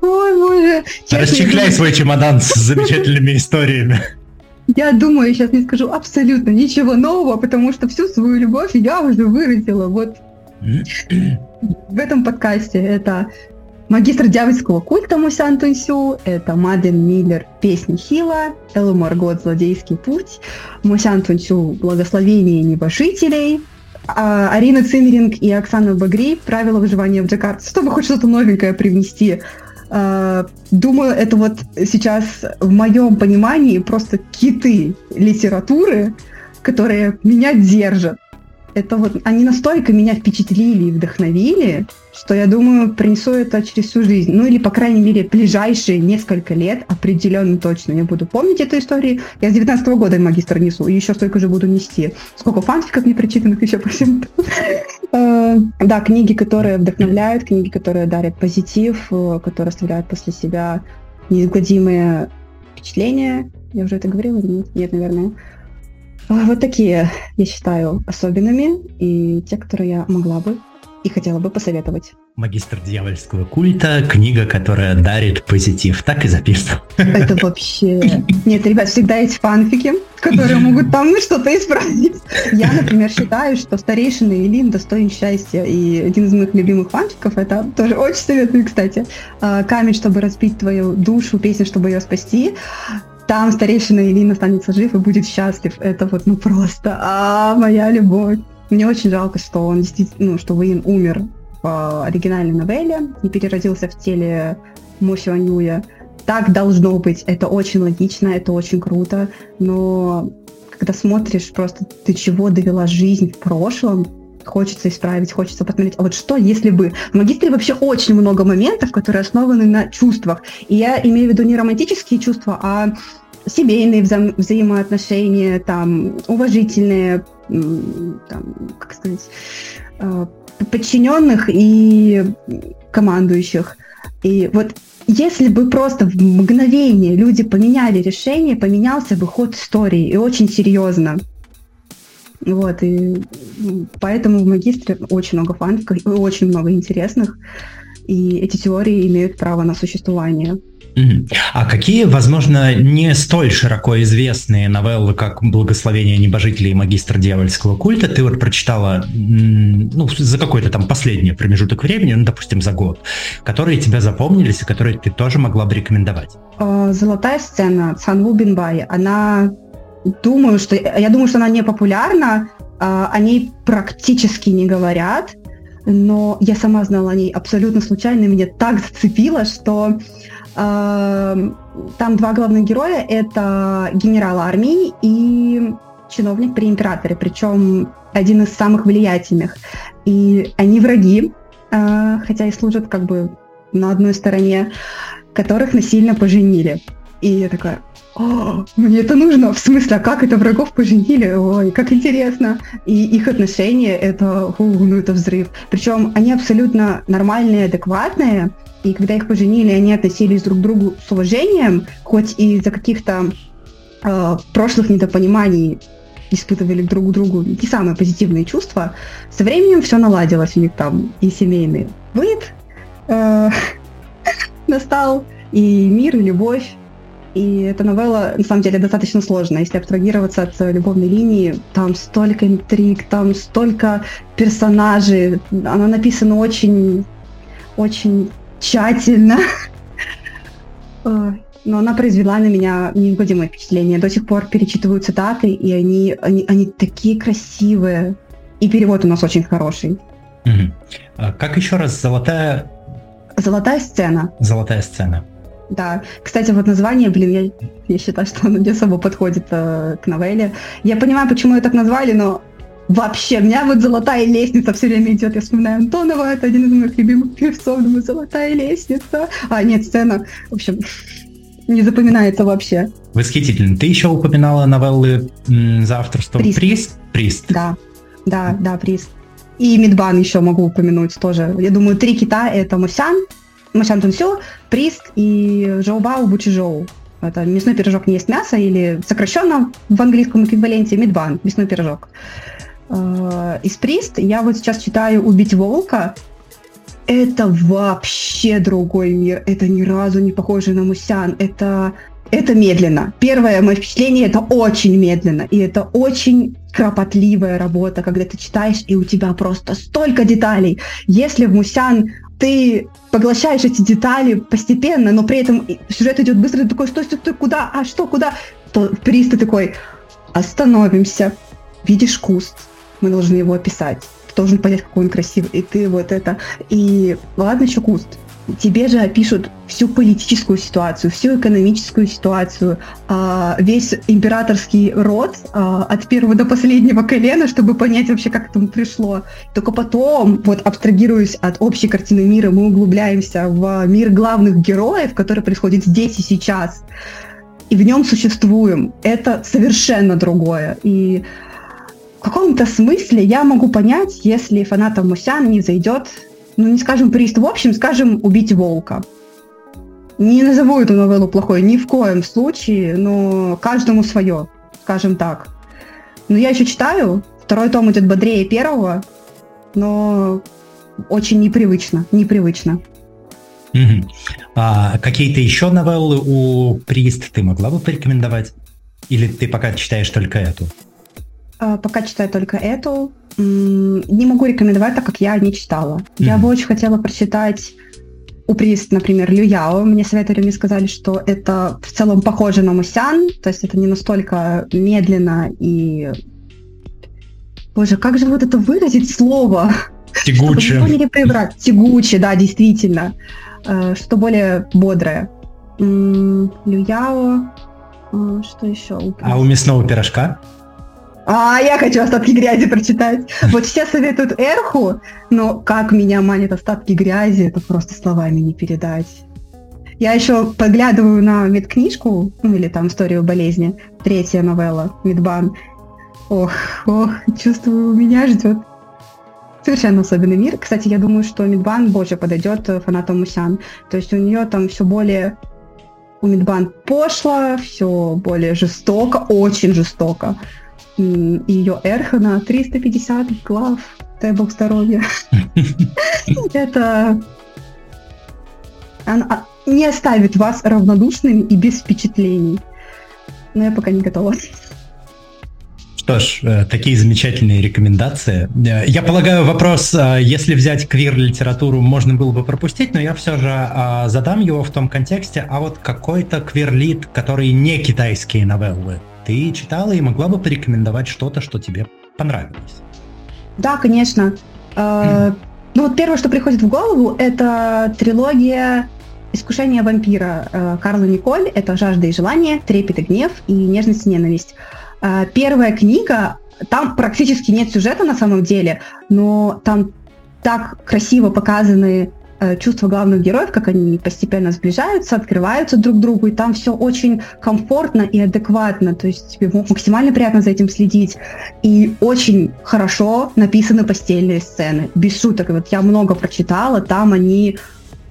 Ой, боже. Расчехляй свой чемодан с замечательными историями. Я думаю, сейчас не скажу абсолютно ничего нового, потому что всю свою любовь я уже выразила вот в этом подкасте это магистр дьявольского культа Мусян Тунсю, это Маден Миллер «Песни Хила», Элла Маргот «Злодейский путь», Мусян Тунсю «Благословение небожителей», а Арина Цимеринг и Оксана Багри «Правила выживания в Джакарте», чтобы хоть что-то новенькое привнести. А, думаю, это вот сейчас в моем понимании просто киты литературы, которые меня держат это вот они настолько меня впечатлили и вдохновили, что я думаю, принесу это через всю жизнь. Ну или, по крайней мере, ближайшие несколько лет определенно точно я буду помнить эту историю. Я с 19 -го года магистр несу, и еще столько же буду нести. Сколько фанфиков не прочитанных еще по всему. Э, да, книги, которые вдохновляют, книги, которые дарят позитив, э, которые оставляют после себя неизгладимые впечатления. Я уже это говорила? Нет наверное. А, вот такие, я считаю, особенными и те, которые я могла бы и хотела бы посоветовать. Магистр дьявольского культа, книга, которая дарит позитив. Так и записано. Это вообще... Нет, ребят, всегда есть фанфики, которые могут там ну, что-то исправить. Я, например, считаю, что старейшина Илин достоин счастья. И один из моих любимых фанфиков, это тоже очень советую, кстати, а, «Камень, чтобы разбить твою душу, песня, чтобы ее спасти» там старейшина Илин останется жив и будет счастлив. Это вот, ну просто, а моя любовь. Мне очень жалко, что он действительно, ну, что Вейн умер в оригинальной новелле и переродился в теле Мусио Ньюя. Так должно быть, это очень логично, это очень круто, но когда смотришь просто, ты чего довела жизнь в прошлом, хочется исправить, хочется посмотреть, а вот что, если бы... В магистре вообще очень много моментов, которые основаны на чувствах. И я имею в виду не романтические чувства, а семейные вза- взаимоотношения, там, уважительные, там, как сказать, э, подчиненных и командующих. И вот если бы просто в мгновение люди поменяли решение, поменялся бы ход истории, и очень серьезно. Вот, и поэтому в магистре очень много фанов, очень много интересных, и эти теории имеют право на существование. А какие, возможно, не столь широко известные новеллы, как «Благословение небожителей» и «Магистр дьявольского культа» ты вот прочитала ну, за какой-то там последний промежуток времени, ну, допустим, за год, которые тебя запомнились и которые ты тоже могла бы рекомендовать? А, «Золотая сцена» Цан Бинбай, она думаю, что я думаю, что она не популярна, а, о ней практически не говорят, но я сама знала о ней абсолютно случайно, меня так зацепило, что там два главных героя — это генерал армии и чиновник при императоре, причем один из самых влиятельных. И они враги, а, хотя и служат как бы на одной стороне, которых насильно поженили. И я такая, о, мне это нужно, в смысле, а как это врагов поженили, ой, как интересно. И их отношения, это, ну это взрыв. Причем они абсолютно нормальные, адекватные, и когда их поженили, они относились друг к другу с уважением, хоть и из-за каких-то э, прошлых недопониманий испытывали друг к другу не самые позитивные чувства, со временем все наладилось у них там, и семейный быт э, настал, и мир, и любовь. И эта новелла, на самом деле, достаточно сложная. Если абстрагироваться от любовной линии, там столько интриг, там столько персонажей. Она написана очень, очень тщательно. Но она произвела на меня неизгладимое впечатление. До сих пор перечитываю цитаты, и они, они, они такие красивые. И перевод у нас очень хороший. Угу. А как еще раз золотая... Золотая сцена. Золотая сцена. Да. Кстати, вот название, блин, я, я считаю, что оно не особо подходит э, к новелле. Я понимаю, почему ее так назвали, но Вообще, у меня вот золотая лестница все время идет. Я вспоминаю Антонова, это один из моих любимых певцов. Думаю, золотая лестница. А, нет, сцена. В общем, не запоминается вообще. Восхитительно. Ты еще упоминала новеллы за авторством Прист. Прист? Прист. Да, да, да, Прист. И Мидбан еще могу упомянуть тоже. Я думаю, три кита — это Мусян, Мусян Тунсю, Прист и Жоубао Бучижоу. Это мясной пирожок не есть мясо, или сокращенно в английском эквиваленте Мидбан, мясной пирожок э, из Прист. Я вот сейчас читаю «Убить волка». Это вообще другой мир. Это ни разу не похоже на Мусян. Это, это медленно. Первое мое впечатление – это очень медленно. И это очень кропотливая работа, когда ты читаешь, и у тебя просто столько деталей. Если в Мусян ты поглощаешь эти детали постепенно, но при этом сюжет идет быстро, ты такой, стой, стой, стой, куда, а что, куда? То приз ты такой, остановимся, видишь куст, мы должны его описать. Ты должен понять, какой он красивый. И ты вот это... И ладно еще куст. Тебе же опишут всю политическую ситуацию, всю экономическую ситуацию, а, весь императорский род а, от первого до последнего колена, чтобы понять вообще, как к этому пришло. Только потом, вот абстрагируясь от общей картины мира, мы углубляемся в мир главных героев, который происходит здесь и сейчас и в нем существуем. Это совершенно другое. И в каком-то смысле я могу понять, если фанатам Мусян не зайдет, ну не скажем прист, в общем, скажем убить волка. Не назову эту новеллу плохой ни в коем случае, но каждому свое, скажем так. Но я еще читаю, второй том идет бодрее первого, но очень непривычно, непривычно. Угу. А какие-то еще новеллы у Прист ты могла бы порекомендовать? Или ты пока читаешь только эту? А, пока читаю только эту. Не могу рекомендовать, так как я не читала. Mm-hmm. Я бы очень хотела прочитать у Прист, например, Люяо. Мне советовали, мне сказали, что это в целом похоже на Мусян, то есть это не настолько медленно и... Боже, как же вот это выразить слово? Тягуче. Чтобы не прибрать. Тягуче, да, действительно. Э, что более бодрое. Люяо. Э, что еще? А у мясного пирожка? А, я хочу «Остатки грязи» прочитать. Вот все советуют Эрху, но как меня манит «Остатки грязи», это просто словами не передать. Я еще поглядываю на медкнижку, ну или там «Историю болезни», третья новелла, «Медбан». Ох, ох, чувствую, меня ждет совершенно особенный мир. Кстати, я думаю, что Мидбан больше подойдет фанатам Мусян. То есть у нее там все более у Мидбан пошло, все более жестоко, очень жестоко. И ее эрха на 350 глав, дай бог здоровья. Это она не оставит вас равнодушными и без впечатлений. Но я пока не готова. Что ж, э, такие замечательные рекомендации. Э, я полагаю, вопрос, э, если взять квир-литературу, можно было бы пропустить, но я все же задам его в том контексте, а вот какой-то квирлит, который не китайские новеллы, ты читала и могла бы порекомендовать что-то, что тебе понравилось? Да, конечно. Mm. Ну первое, что приходит в голову, это трилогия «Искушение вампира» Карла Николь. Это «Жажда и желание», «Трепет и гнев» и «Нежность и ненависть». А, первая книга, там практически нет сюжета на самом деле, но там так красиво показаны э, чувства главных героев, как они постепенно сближаются, открываются друг другу, и там все очень комфортно и адекватно, то есть тебе максимально приятно за этим следить. И очень хорошо написаны постельные сцены, без шуток. Вот я много прочитала, там они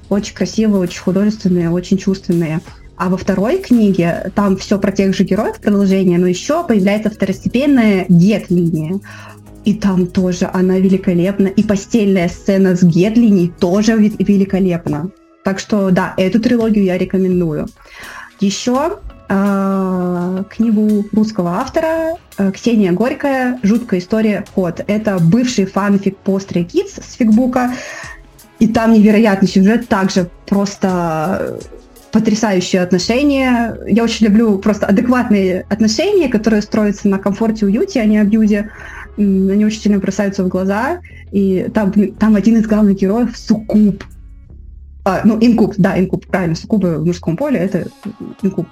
очень красивые, очень художественные, очень чувственные. А во второй книге там все про тех же героев продолжение, но еще появляется второстепенная гет-линия. И там тоже она великолепна. И постельная сцена с гет-линией тоже великолепна. Так что да, эту трилогию я рекомендую. Еще э, книгу русского автора э, Ксения Горькая «Жуткая история кот». Это бывший фанфик по Stray Kids с фигбука. И там невероятный сюжет, также просто потрясающие отношения. Я очень люблю просто адекватные отношения, которые строятся на комфорте, уюте, а не абьюзе. Они очень сильно бросаются в глаза. И там, там один из главных героев суккуб. А, ну, инкуб, да, инкуб, правильно, суккубы в мужском поле, это инкуб.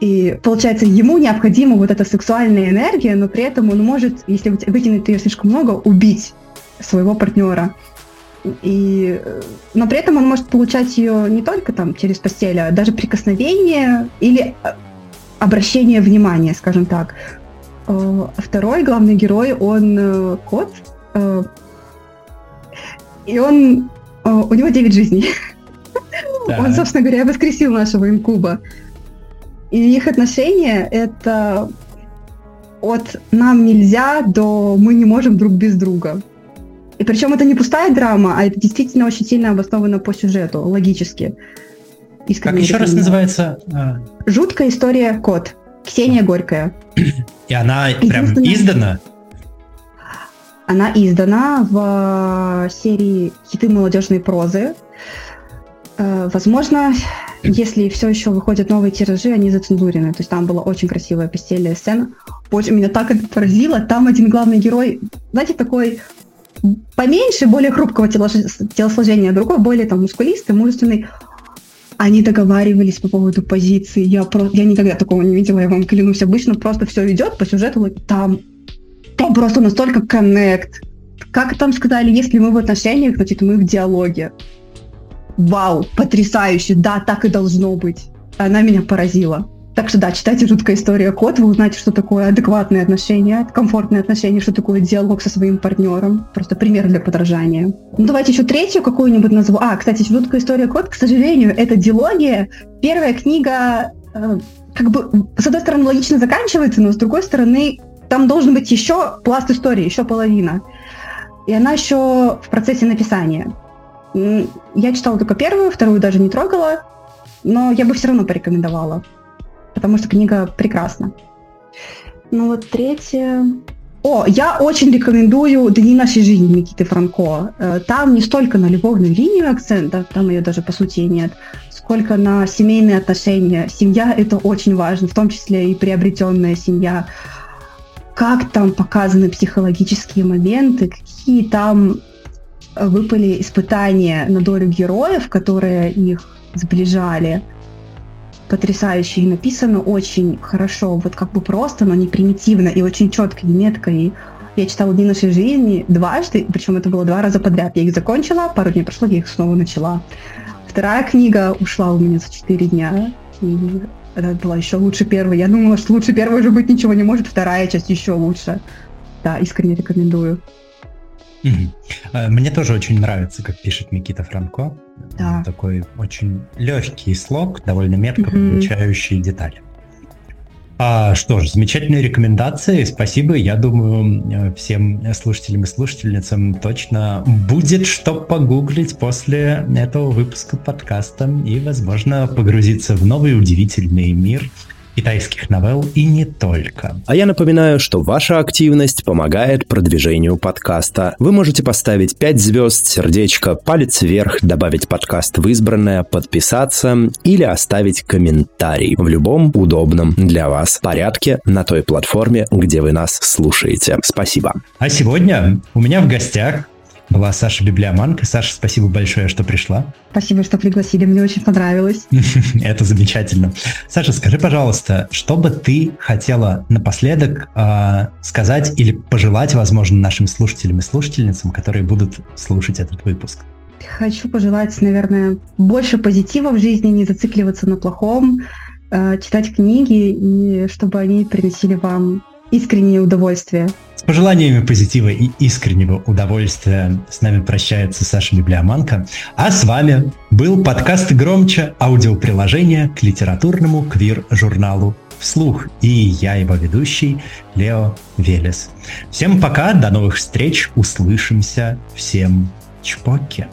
И получается, ему необходима вот эта сексуальная энергия, но при этом он может, если вытянуть ее слишком много, убить своего партнера. И, но при этом он может получать ее не только там через постель, а даже прикосновение или э, обращение внимания, скажем так. Э, второй главный герой, он э, кот, и он, у него 9 жизней. Да. Он, собственно говоря, воскресил нашего инкуба. И их отношения — это от «нам нельзя» до «мы не можем друг без друга». И причем это не пустая драма, а это действительно очень сильно обосновано по сюжету, логически. Искренне как еще раз называется? А. Жуткая история Кот. Ксения Горькая. И она прям издана? Она издана в серии «Хиты молодежной прозы». Э, возможно, если все еще выходят новые тиражи, они зацензурены. То есть там была очень красивая постельная сцена. Очень меня так это поразило. Там один главный герой, знаете, такой поменьше, более хрупкого телосложения, другой более там мускулистый, мужественный. Они договаривались по поводу позиции. Я, просто, я никогда такого не видела, я вам клянусь. Обычно просто все идет по сюжету, там, там просто настолько коннект. Как там сказали, если мы в отношениях, значит мы в диалоге. Вау, потрясающе, да, так и должно быть. Она меня поразила. Так что да, читайте «Жуткая история код», вы узнаете, что такое адекватные отношения, комфортные отношения, что такое диалог со своим партнером. Просто пример для подражания. Ну давайте еще третью какую-нибудь назову. А, кстати, «Жуткая история код», к сожалению, это дилогия. Первая книга э, как бы, с одной стороны, логично заканчивается, но с другой стороны, там должен быть еще пласт истории, еще половина. И она еще в процессе написания. Я читала только первую, вторую даже не трогала, но я бы все равно порекомендовала потому что книга прекрасна. Ну вот третье... О, я очень рекомендую «Дни нашей жизни» Никиты Франко. Э, там не столько на любовную линию акцента, там ее даже по сути нет, сколько на семейные отношения. Семья – это очень важно, в том числе и приобретенная семья. Как там показаны психологические моменты, какие там выпали испытания на долю героев, которые их сближали – потрясающе и написано очень хорошо, вот как бы просто, но не примитивно и очень четко и метко. И я читала «Дни нашей жизни» дважды, причем это было два раза подряд. Я их закончила, пару дней прошло, я их снова начала. Вторая книга ушла у меня за четыре дня. И это была еще лучше первой. Я думала, что лучше первой уже быть ничего не может, вторая часть еще лучше. Да, искренне рекомендую. Э, мне тоже очень нравится, как пишет Никита Франко. Да. Такой очень легкий слог, довольно метко подмечающий детали. А, что ж, замечательные рекомендации, спасибо. Я думаю, э, всем слушателям и слушательницам точно будет что погуглить после этого выпуска подкаста и, возможно, погрузиться в новый удивительный мир китайских новелл и не только. А я напоминаю, что ваша активность помогает продвижению подкаста. Вы можете поставить 5 звезд, сердечко, палец вверх, добавить подкаст в избранное, подписаться или оставить комментарий в любом удобном для вас порядке на той платформе, где вы нас слушаете. Спасибо. А сегодня у меня в гостях была Саша Библиоманка. Саша, спасибо большое, что пришла. Спасибо, что пригласили, мне очень понравилось. Это замечательно. Саша, скажи, пожалуйста, что бы ты хотела напоследок э, сказать или пожелать, возможно, нашим слушателям и слушательницам, которые будут слушать этот выпуск? Хочу пожелать, наверное, больше позитива в жизни, не зацикливаться на плохом, э, читать книги, и чтобы они приносили вам искреннее удовольствие. С пожеланиями позитива и искреннего удовольствия с нами прощается Саша Библиоманка. А с вами был подкаст «Громче» аудиоприложение к литературному квир-журналу «Вслух». И я его ведущий Лео Велес. Всем пока, до новых встреч, услышимся. Всем чпоки.